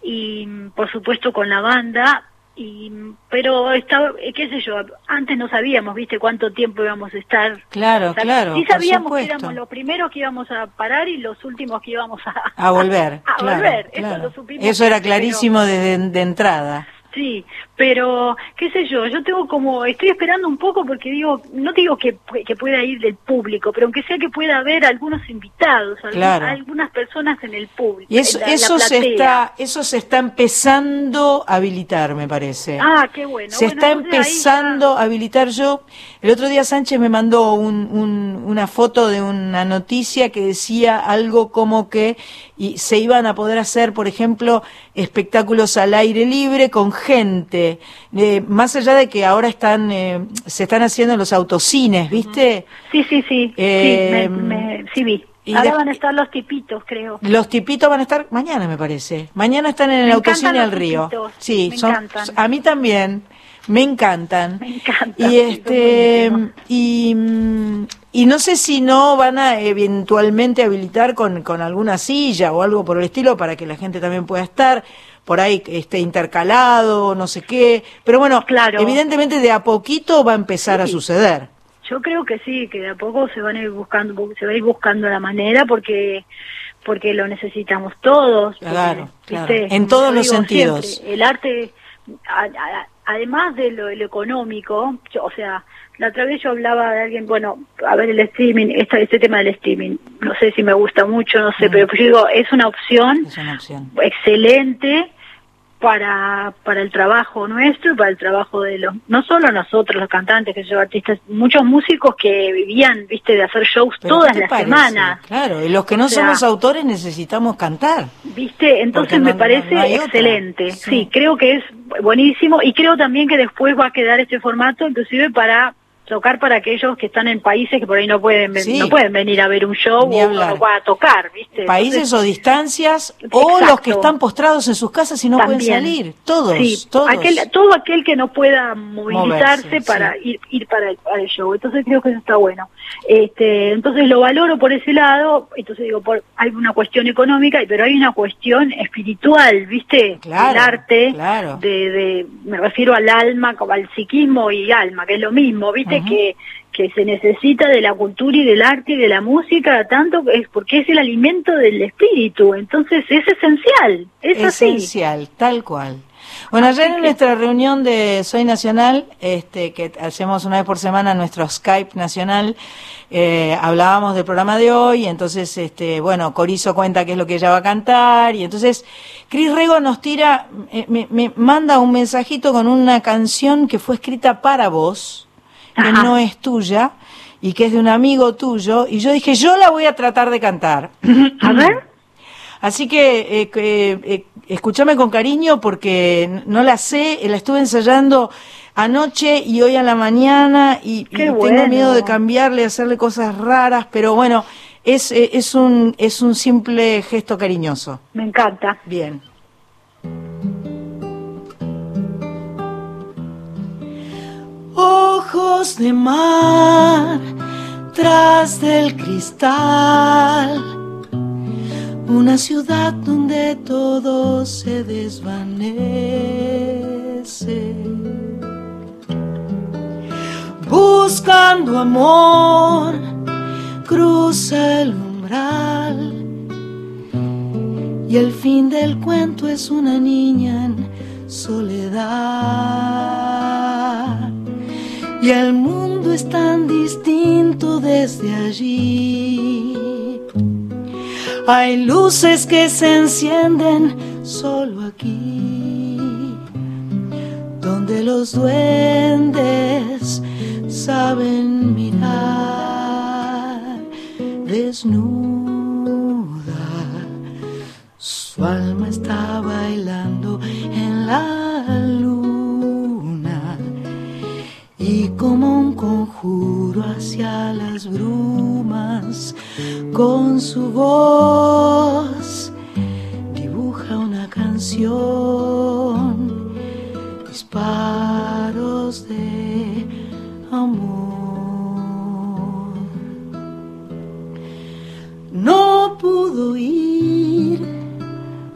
Y por supuesto con la banda, y pero estaba qué sé yo antes no sabíamos viste cuánto tiempo íbamos a estar claro claro sí sabíamos que éramos los primeros que íbamos a parar y los últimos que íbamos a a volver a, volver eso lo supimos eso era clarísimo desde de entrada Sí, pero qué sé yo, yo tengo como, estoy esperando un poco porque digo, no digo que, que pueda ir del público, pero aunque sea que pueda haber algunos invitados, algunas personas en el público. Y eso, eso se está, eso se está empezando a habilitar, me parece. Ah, qué bueno. Se está empezando a habilitar. Yo, el otro día Sánchez me mandó un, una foto de una noticia que decía algo como que y se iban a poder hacer, por ejemplo, espectáculos al aire libre con urgente, eh, más allá de que ahora están, eh, se están haciendo los autocines, ¿viste? Sí, sí, sí, sí, me, me, sí vi. Y Ahora van a estar los tipitos, creo. Los tipitos van a estar mañana, me parece. Mañana están en el autocine al río. Sí, son, a mí también. Me encantan. Me encantan. Y este y, y no sé si no van a eventualmente habilitar con, con alguna silla o algo por el estilo para que la gente también pueda estar por ahí este intercalado, no sé qué, pero bueno, claro. evidentemente de a poquito va a empezar a suceder. Yo creo que sí, que de a poco se van a ir buscando, se va a ir buscando la manera porque porque lo necesitamos todos. Claro, claro. En todos los sentidos. el arte, además de lo, económico, o sea, la otra vez yo hablaba de alguien, bueno, a ver el streaming, este, este tema del streaming, no sé si me gusta mucho, no sé, mm. pero yo digo, es una opción, es una opción. excelente para, para el trabajo nuestro y para el trabajo de los, no solo nosotros los cantantes, que yo artistas, muchos músicos que vivían, viste, de hacer shows todas las semanas. Claro, y los que no somos autores necesitamos cantar. Viste, entonces me parece excelente. Sí. creo que es buenísimo y creo también que después va a quedar este formato inclusive para tocar para aquellos que están en países que por ahí no pueden no pueden venir a ver un show o no a tocar, ¿viste? Países o distancias o los que están postrados en sus casas y no pueden salir, todos, todos. todo aquel que no pueda movilizarse para ir ir para el, show. Entonces creo que eso está bueno. Este, entonces lo valoro por ese lado, entonces digo, por, hay una cuestión económica, pero hay una cuestión espiritual, ¿viste? Claro, el arte claro. de, de me refiero al alma, como al psiquismo y alma, que es lo mismo, ¿viste? Que, que se necesita de la cultura y del arte y de la música, tanto es porque es el alimento del espíritu, entonces es esencial, es esencial, tal cual. Bueno, ayer en nuestra reunión de Soy Nacional, este, que hacemos una vez por semana nuestro Skype nacional, eh, hablábamos del programa de hoy, entonces, este, bueno, Corizo cuenta qué es lo que ella va a cantar, y entonces Cris Rego nos tira, eh, me, me manda un mensajito con una canción que fue escrita para vos, que no es tuya y que es de un amigo tuyo, y yo dije, yo la voy a tratar de cantar. A ver. Así que eh, eh, escúchame con cariño porque no la sé, la estuve ensayando anoche y hoy a la mañana y, tengo miedo de cambiarle, hacerle cosas raras, pero bueno, es, eh, es, un, es un simple gesto cariñoso. Me encanta. Bien. Ojos de mar tras del cristal. Una ciudad donde todo se desvanece. Buscando amor, cruza el umbral. Y el fin del cuento es una niña en soledad y el mundo es tan distinto desde allí. Hay luces que se encienden solo aquí, donde los duendes saben mirar desnuda. Su alma está bailando en la luz como un conjuro hacia las brumas, con su voz dibuja una canción, disparos de amor. No pudo ir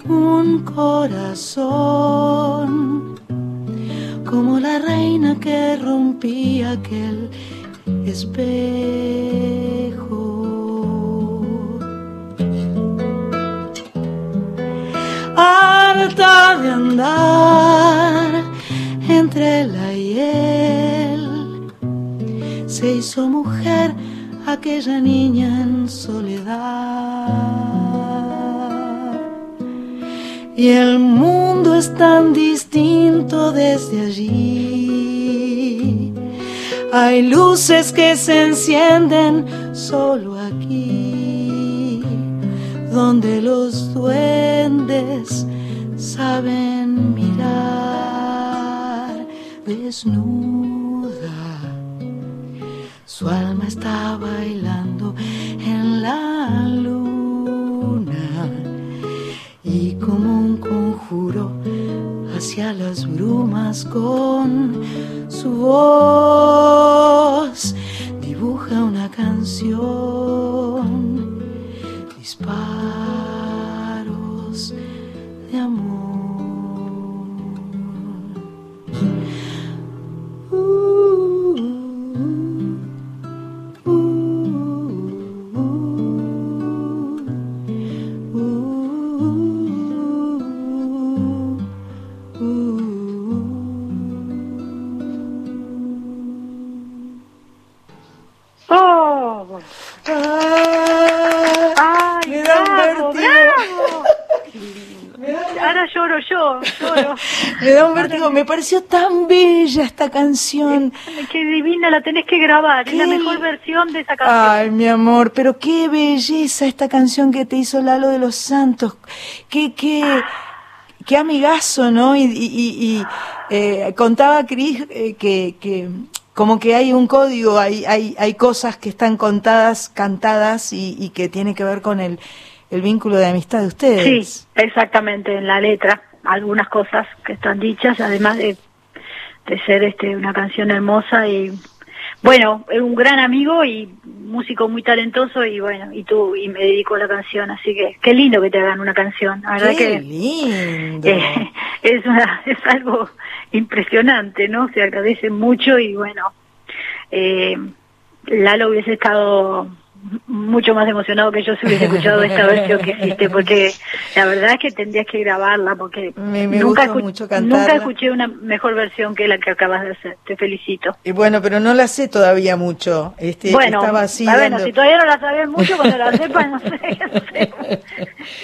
un corazón como la reina que rompía aquel espejo. Harta de andar entre la hiel, se hizo mujer aquella niña en soledad y el mundo es tan distinto desde allí. Hay luces que se encienden solo aquí, donde los duendes saben mirar desnuda. Su alma está bailando en la luna hacia las brumas con su voz me pareció tan bella esta canción. Qué divina, la tenés que grabar, es la mejor versión de esa canción. Ay, mi amor, pero qué belleza esta canción que te hizo Lalo de los Santos. Qué, qué, qué amigazo, ¿no? Y, eh, contaba Cris eh, que, que como que hay un código, hay, hay, hay cosas que están contadas, cantadas y, y que tiene que ver con el, el vínculo de amistad de ustedes. Sí, exactamente, en la letra algunas cosas que están dichas, además de, de ser este una canción hermosa y bueno, es un gran amigo y músico muy talentoso y bueno, y tú y me dedico a la canción, así que qué lindo que te hagan una canción, la verdad qué lindo. es una, es algo impresionante, ¿no? Se agradece mucho y bueno, eh, Lalo hubiese estado mucho más emocionado que yo si hubiese escuchado esta versión que hiciste, porque la verdad es que tendrías que grabarla, porque nunca, mucho nunca escuché una mejor versión que la que acabas de hacer. Te felicito. Y bueno, pero no la sé todavía mucho. Este, bueno, estaba así bueno, si todavía no la sabes mucho, cuando la sepas, no sé,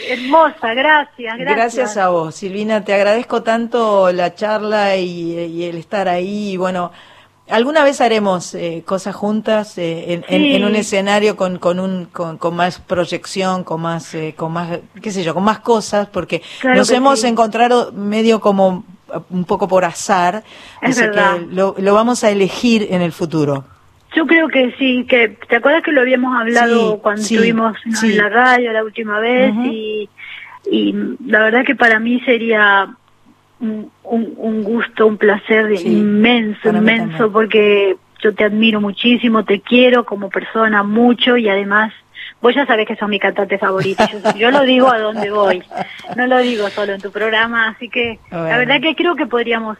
Hermosa, gracias, gracias. Gracias a vos, Silvina. Te agradezco tanto la charla y, y el estar ahí. Y bueno, Alguna vez haremos eh, cosas juntas eh, en, un escenario con, con, un, con, más proyección, con más, eh, con más, qué sé yo, con más cosas, porque nos hemos encontrado medio como un poco por azar, es que lo, lo, vamos a elegir en el futuro. Yo creo que sí, que te acuerdas que lo habíamos hablado cuando estuvimos en la radio la última vez y, y la verdad que para mí sería un, un, gusto, un placer inmenso, inmenso, porque yo te admiro muchísimo, te quiero como persona mucho y además vos ya sabés que sos mi cantante favorito. Yo, lo digo a donde voy, no lo digo solo en tu programa, así que la verdad que creo que podríamos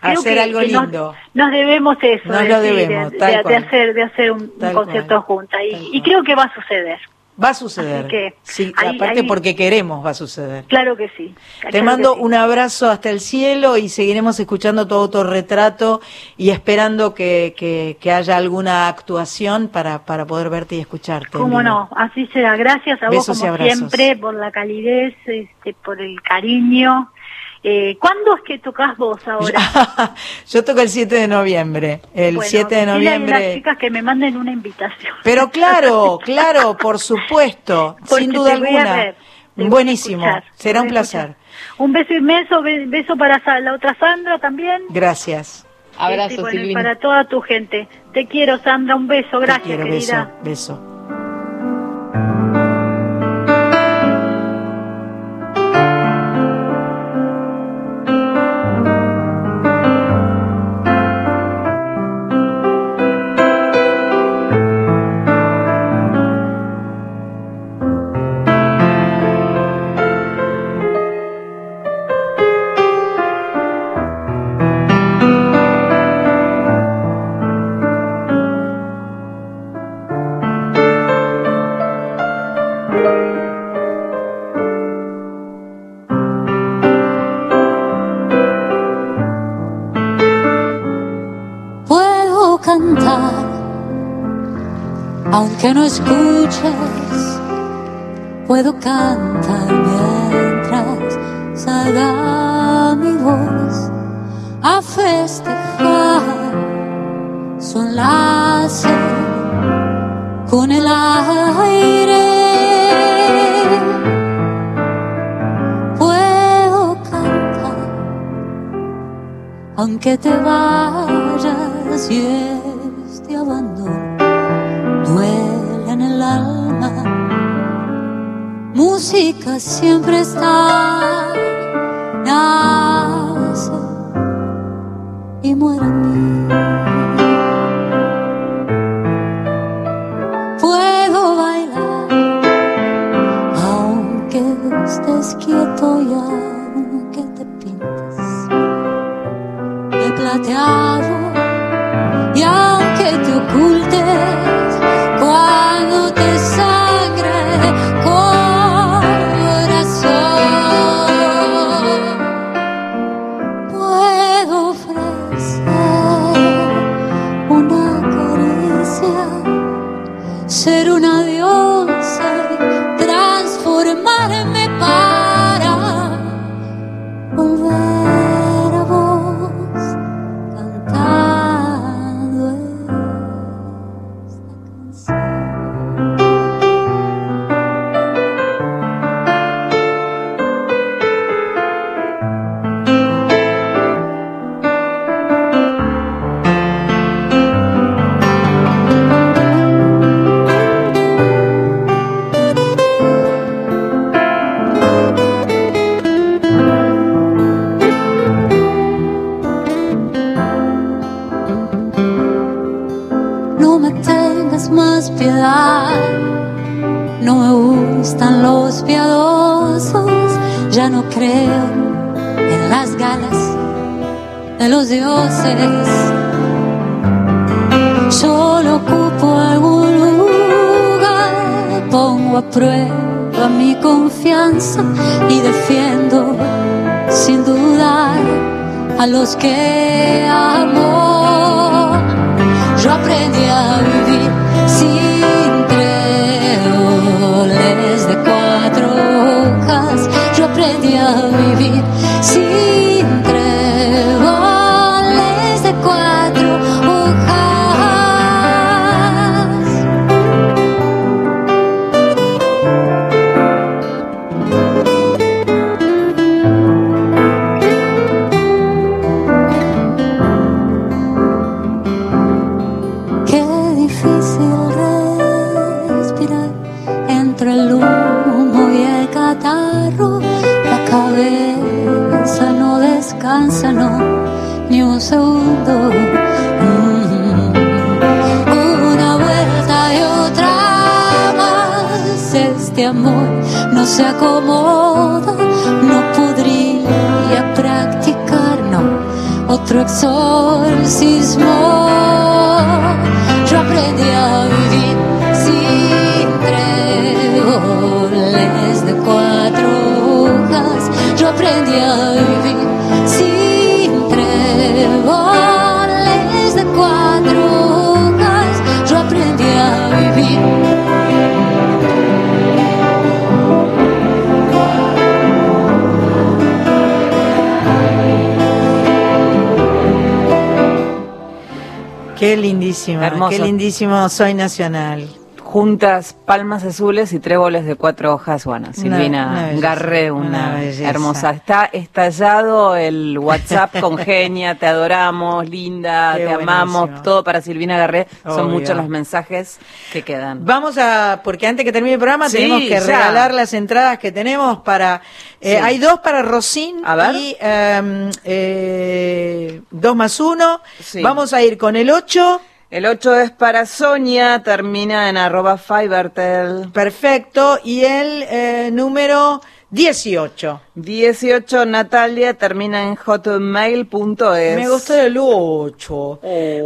hacer algo lindo. Nos, debemos eso, de, de, hacer de hacer un, concierto juntas y, y creo que va a suceder. Va a suceder. sí, aparte porque queremos va a suceder. Claro que sí. Te mando un abrazo hasta el cielo y seguiremos escuchando tu autorretrato y esperando que, que, haya alguna actuación para, para poder verte y escucharte. Cómo no, así será. Gracias a vos como siempre por la calidez, este, por el cariño eh, ¿Cuándo es que tocas vos ahora? Yo toco el 7 de noviembre. El 7 de noviembre. A las chicas que me manden una invitación. Pero claro, claro, por supuesto, sin duda alguna. Buenísimo, será un placer. Un beso inmenso, beso para la otra Sandra también. Gracias. Abrazo, y para toda tu gente. Te quiero, Sandra, un beso, gracias, querida. Beso, beso. Puedo cantar mientras salga mi voz a festejar son las con el aire. Puedo cantar aunque te vayas siempre está, los que amo. Yo aprendí a se acomoda, no podría practicar, no otro exorcismo. Qué lindísimo, qué lindísimo Soy Nacional. Juntas, palmas azules y tréboles de cuatro hojas. Bueno, Silvina una una una, hermosa. Está estallado el WhatsApp con genia, te adoramos, linda, Qué te amamos, todo para Silvina Garre. Son muchos los mensajes que quedan. Vamos a, porque antes que termine el programa Sí, tenemos que ya. regalar las entradas que tenemos para, eh, Sí. hay dos para Rosín A ver. y em, eh, dos más uno. Sí. Vamos a ir con el 8. El 8 es para Sonia, termina en arroba Fivertel. Perfecto. Y el eh, número 18. 18 Natalia, termina en hotmail.es. Me gustó el 8. Ocho.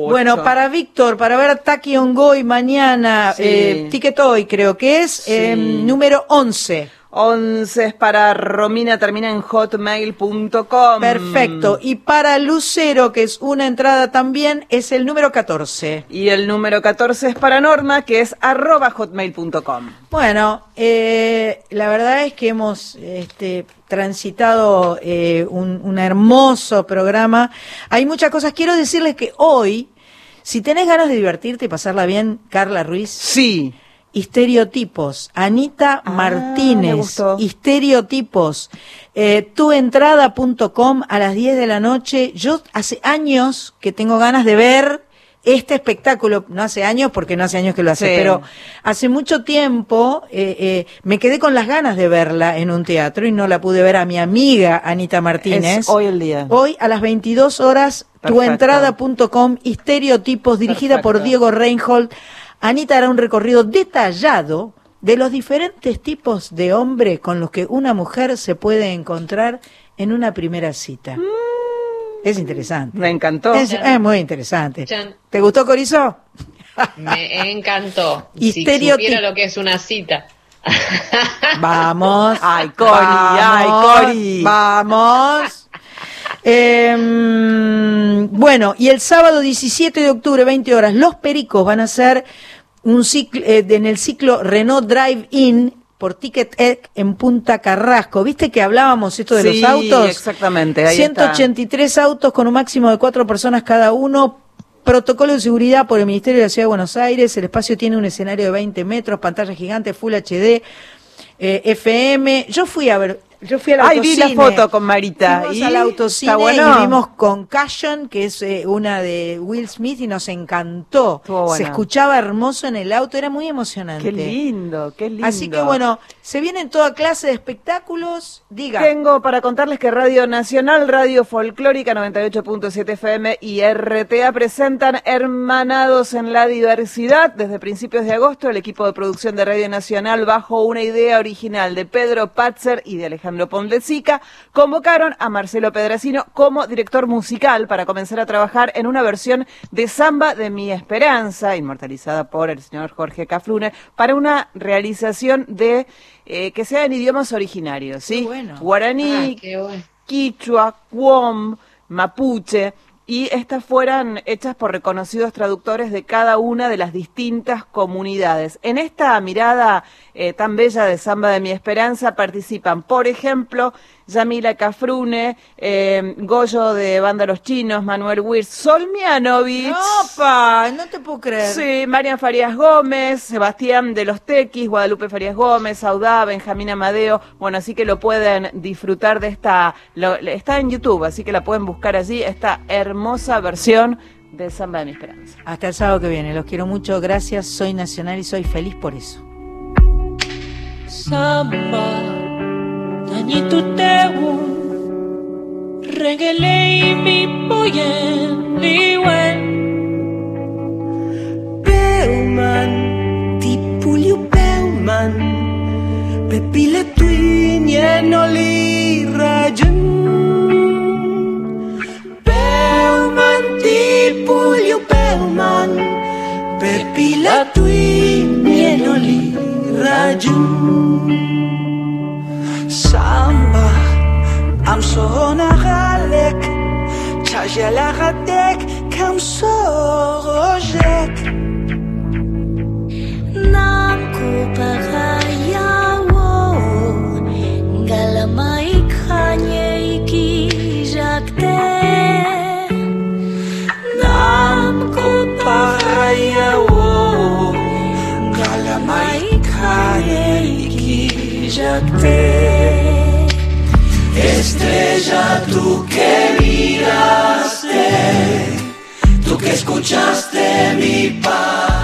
Bueno, para Víctor, para ver Taki Ongoy mañana, Sí. eh, Ticket Hoy creo que es, Sí. em, número 11. 11 es para Romina, termina en hotmail.com. Perfecto. Y para Lucero, que es una entrada también, es el número 14. Y el número 14 es para Norma, que es arroba hotmail.com. Bueno, eh, la verdad es que hemos este, transitado eh, un, un hermoso programa. Hay muchas cosas. Quiero decirles que hoy, si tenés ganas de divertirte y pasarla bien, Carla Ruiz, Sí. Estereotipos, Anita ah, Martínez, Estereotipos, eh, tuentrada.com a las 10 de la noche. Yo hace años que tengo ganas de ver este espectáculo, no hace años porque no hace años que lo hace, pero hace mucho tiempo eh, eh, me quedé con las ganas de verla en un teatro y no la pude ver a mi amiga Anita Martínez. hoy el día. Hoy a las 22 horas, tuentrada.com, Estereotipos, dirigida por Diego Reinhold. Anita hará un recorrido detallado de los diferentes tipos de hombre con los que una mujer se puede encontrar en una primera cita. Mm. Es interesante. Me encantó. Es, muy interesante. ¿Te gustó, Corizo? Me encantó. si supiera lo que es una cita. Vamos. Ay, Cori, ay, Cori. Vamos. Em, bueno, y el sábado 17 de octubre, 20 horas, los Pericos van a hacer un ciclo, eh, en el ciclo Renault Drive In por Ticket Egg en Punta Carrasco. ¿Viste que hablábamos esto de los autos? exactamente. 183 autos con un máximo de cuatro personas cada uno. Protocolo de seguridad por el Ministerio de la Ciudad de Buenos Aires. El espacio tiene un escenario de 20 metros, pantalla gigante, Full HD, eh, FM. Yo fui a ver, yo fui al Ay, vi la foto con Marita. Fuimos al autocine bueno? y vimos con Cushion, que es eh, una de Will Smith, y nos encantó. Se escuchaba hermoso en el auto, era muy emocionante. Qué lindo, qué lindo. Así que bueno, se vienen toda clase de espectáculos. Diga. Tengo para contarles que Radio Nacional, Radio Folclórica 98.7 FM y RTA presentan Hermanados en la Diversidad. Desde principios de agosto, el equipo de producción de Radio Nacional, bajo una idea original de Pedro Patzer y de Alejandro Alejandro Pondesica, convocaron a Marcelo Pedracino como director musical para comenzar a trabajar en una versión de Samba de mi Esperanza, inmortalizada por el señor Jorge Cafrune, para una realización de eh, que sea en idiomas originarios, ¿sí? Guaraní, ah, Quichua, Cuom, Mapuche y estas fueran hechas por reconocidos traductores de cada una de las distintas comunidades. En esta mirada eh, tan bella de Samba de mi Esperanza participan, por ejemplo, Yamila Cafrune, eh, Goyo de Banda Los Chinos, Manuel Wirtz, Sol Mianovich. ¡Opa! No te puedo creer. Sí, Marian Farías Gómez, Sebastián de los Tequis, Guadalupe Farías Gómez, Saudá, Benjamín Amadeo. Bueno, así que lo pueden disfrutar de esta. está en YouTube, así que la pueden buscar allí, esta hermosa versión de Samba de mi Esperanza. Hasta el sábado que viene. Los quiero mucho. Gracias. Soy nacional y soy feliz por eso. Samba Bainyitu tewu Regelei mi boyen liwen Beuman Tipuliu beuman Pepile tuin jenoli rajen puliu, Tipuliu beuman Pepile tuin jenoli rajen samba המסור נחלק צ'אז'ל החדק כמסור רוז'ק נם קופרה יאוו גלמה יקחניה יקיז'קתק namku paraya wo galamai kane ikijakte. Estrella, tú que miraste, tú que escuchaste mi paz.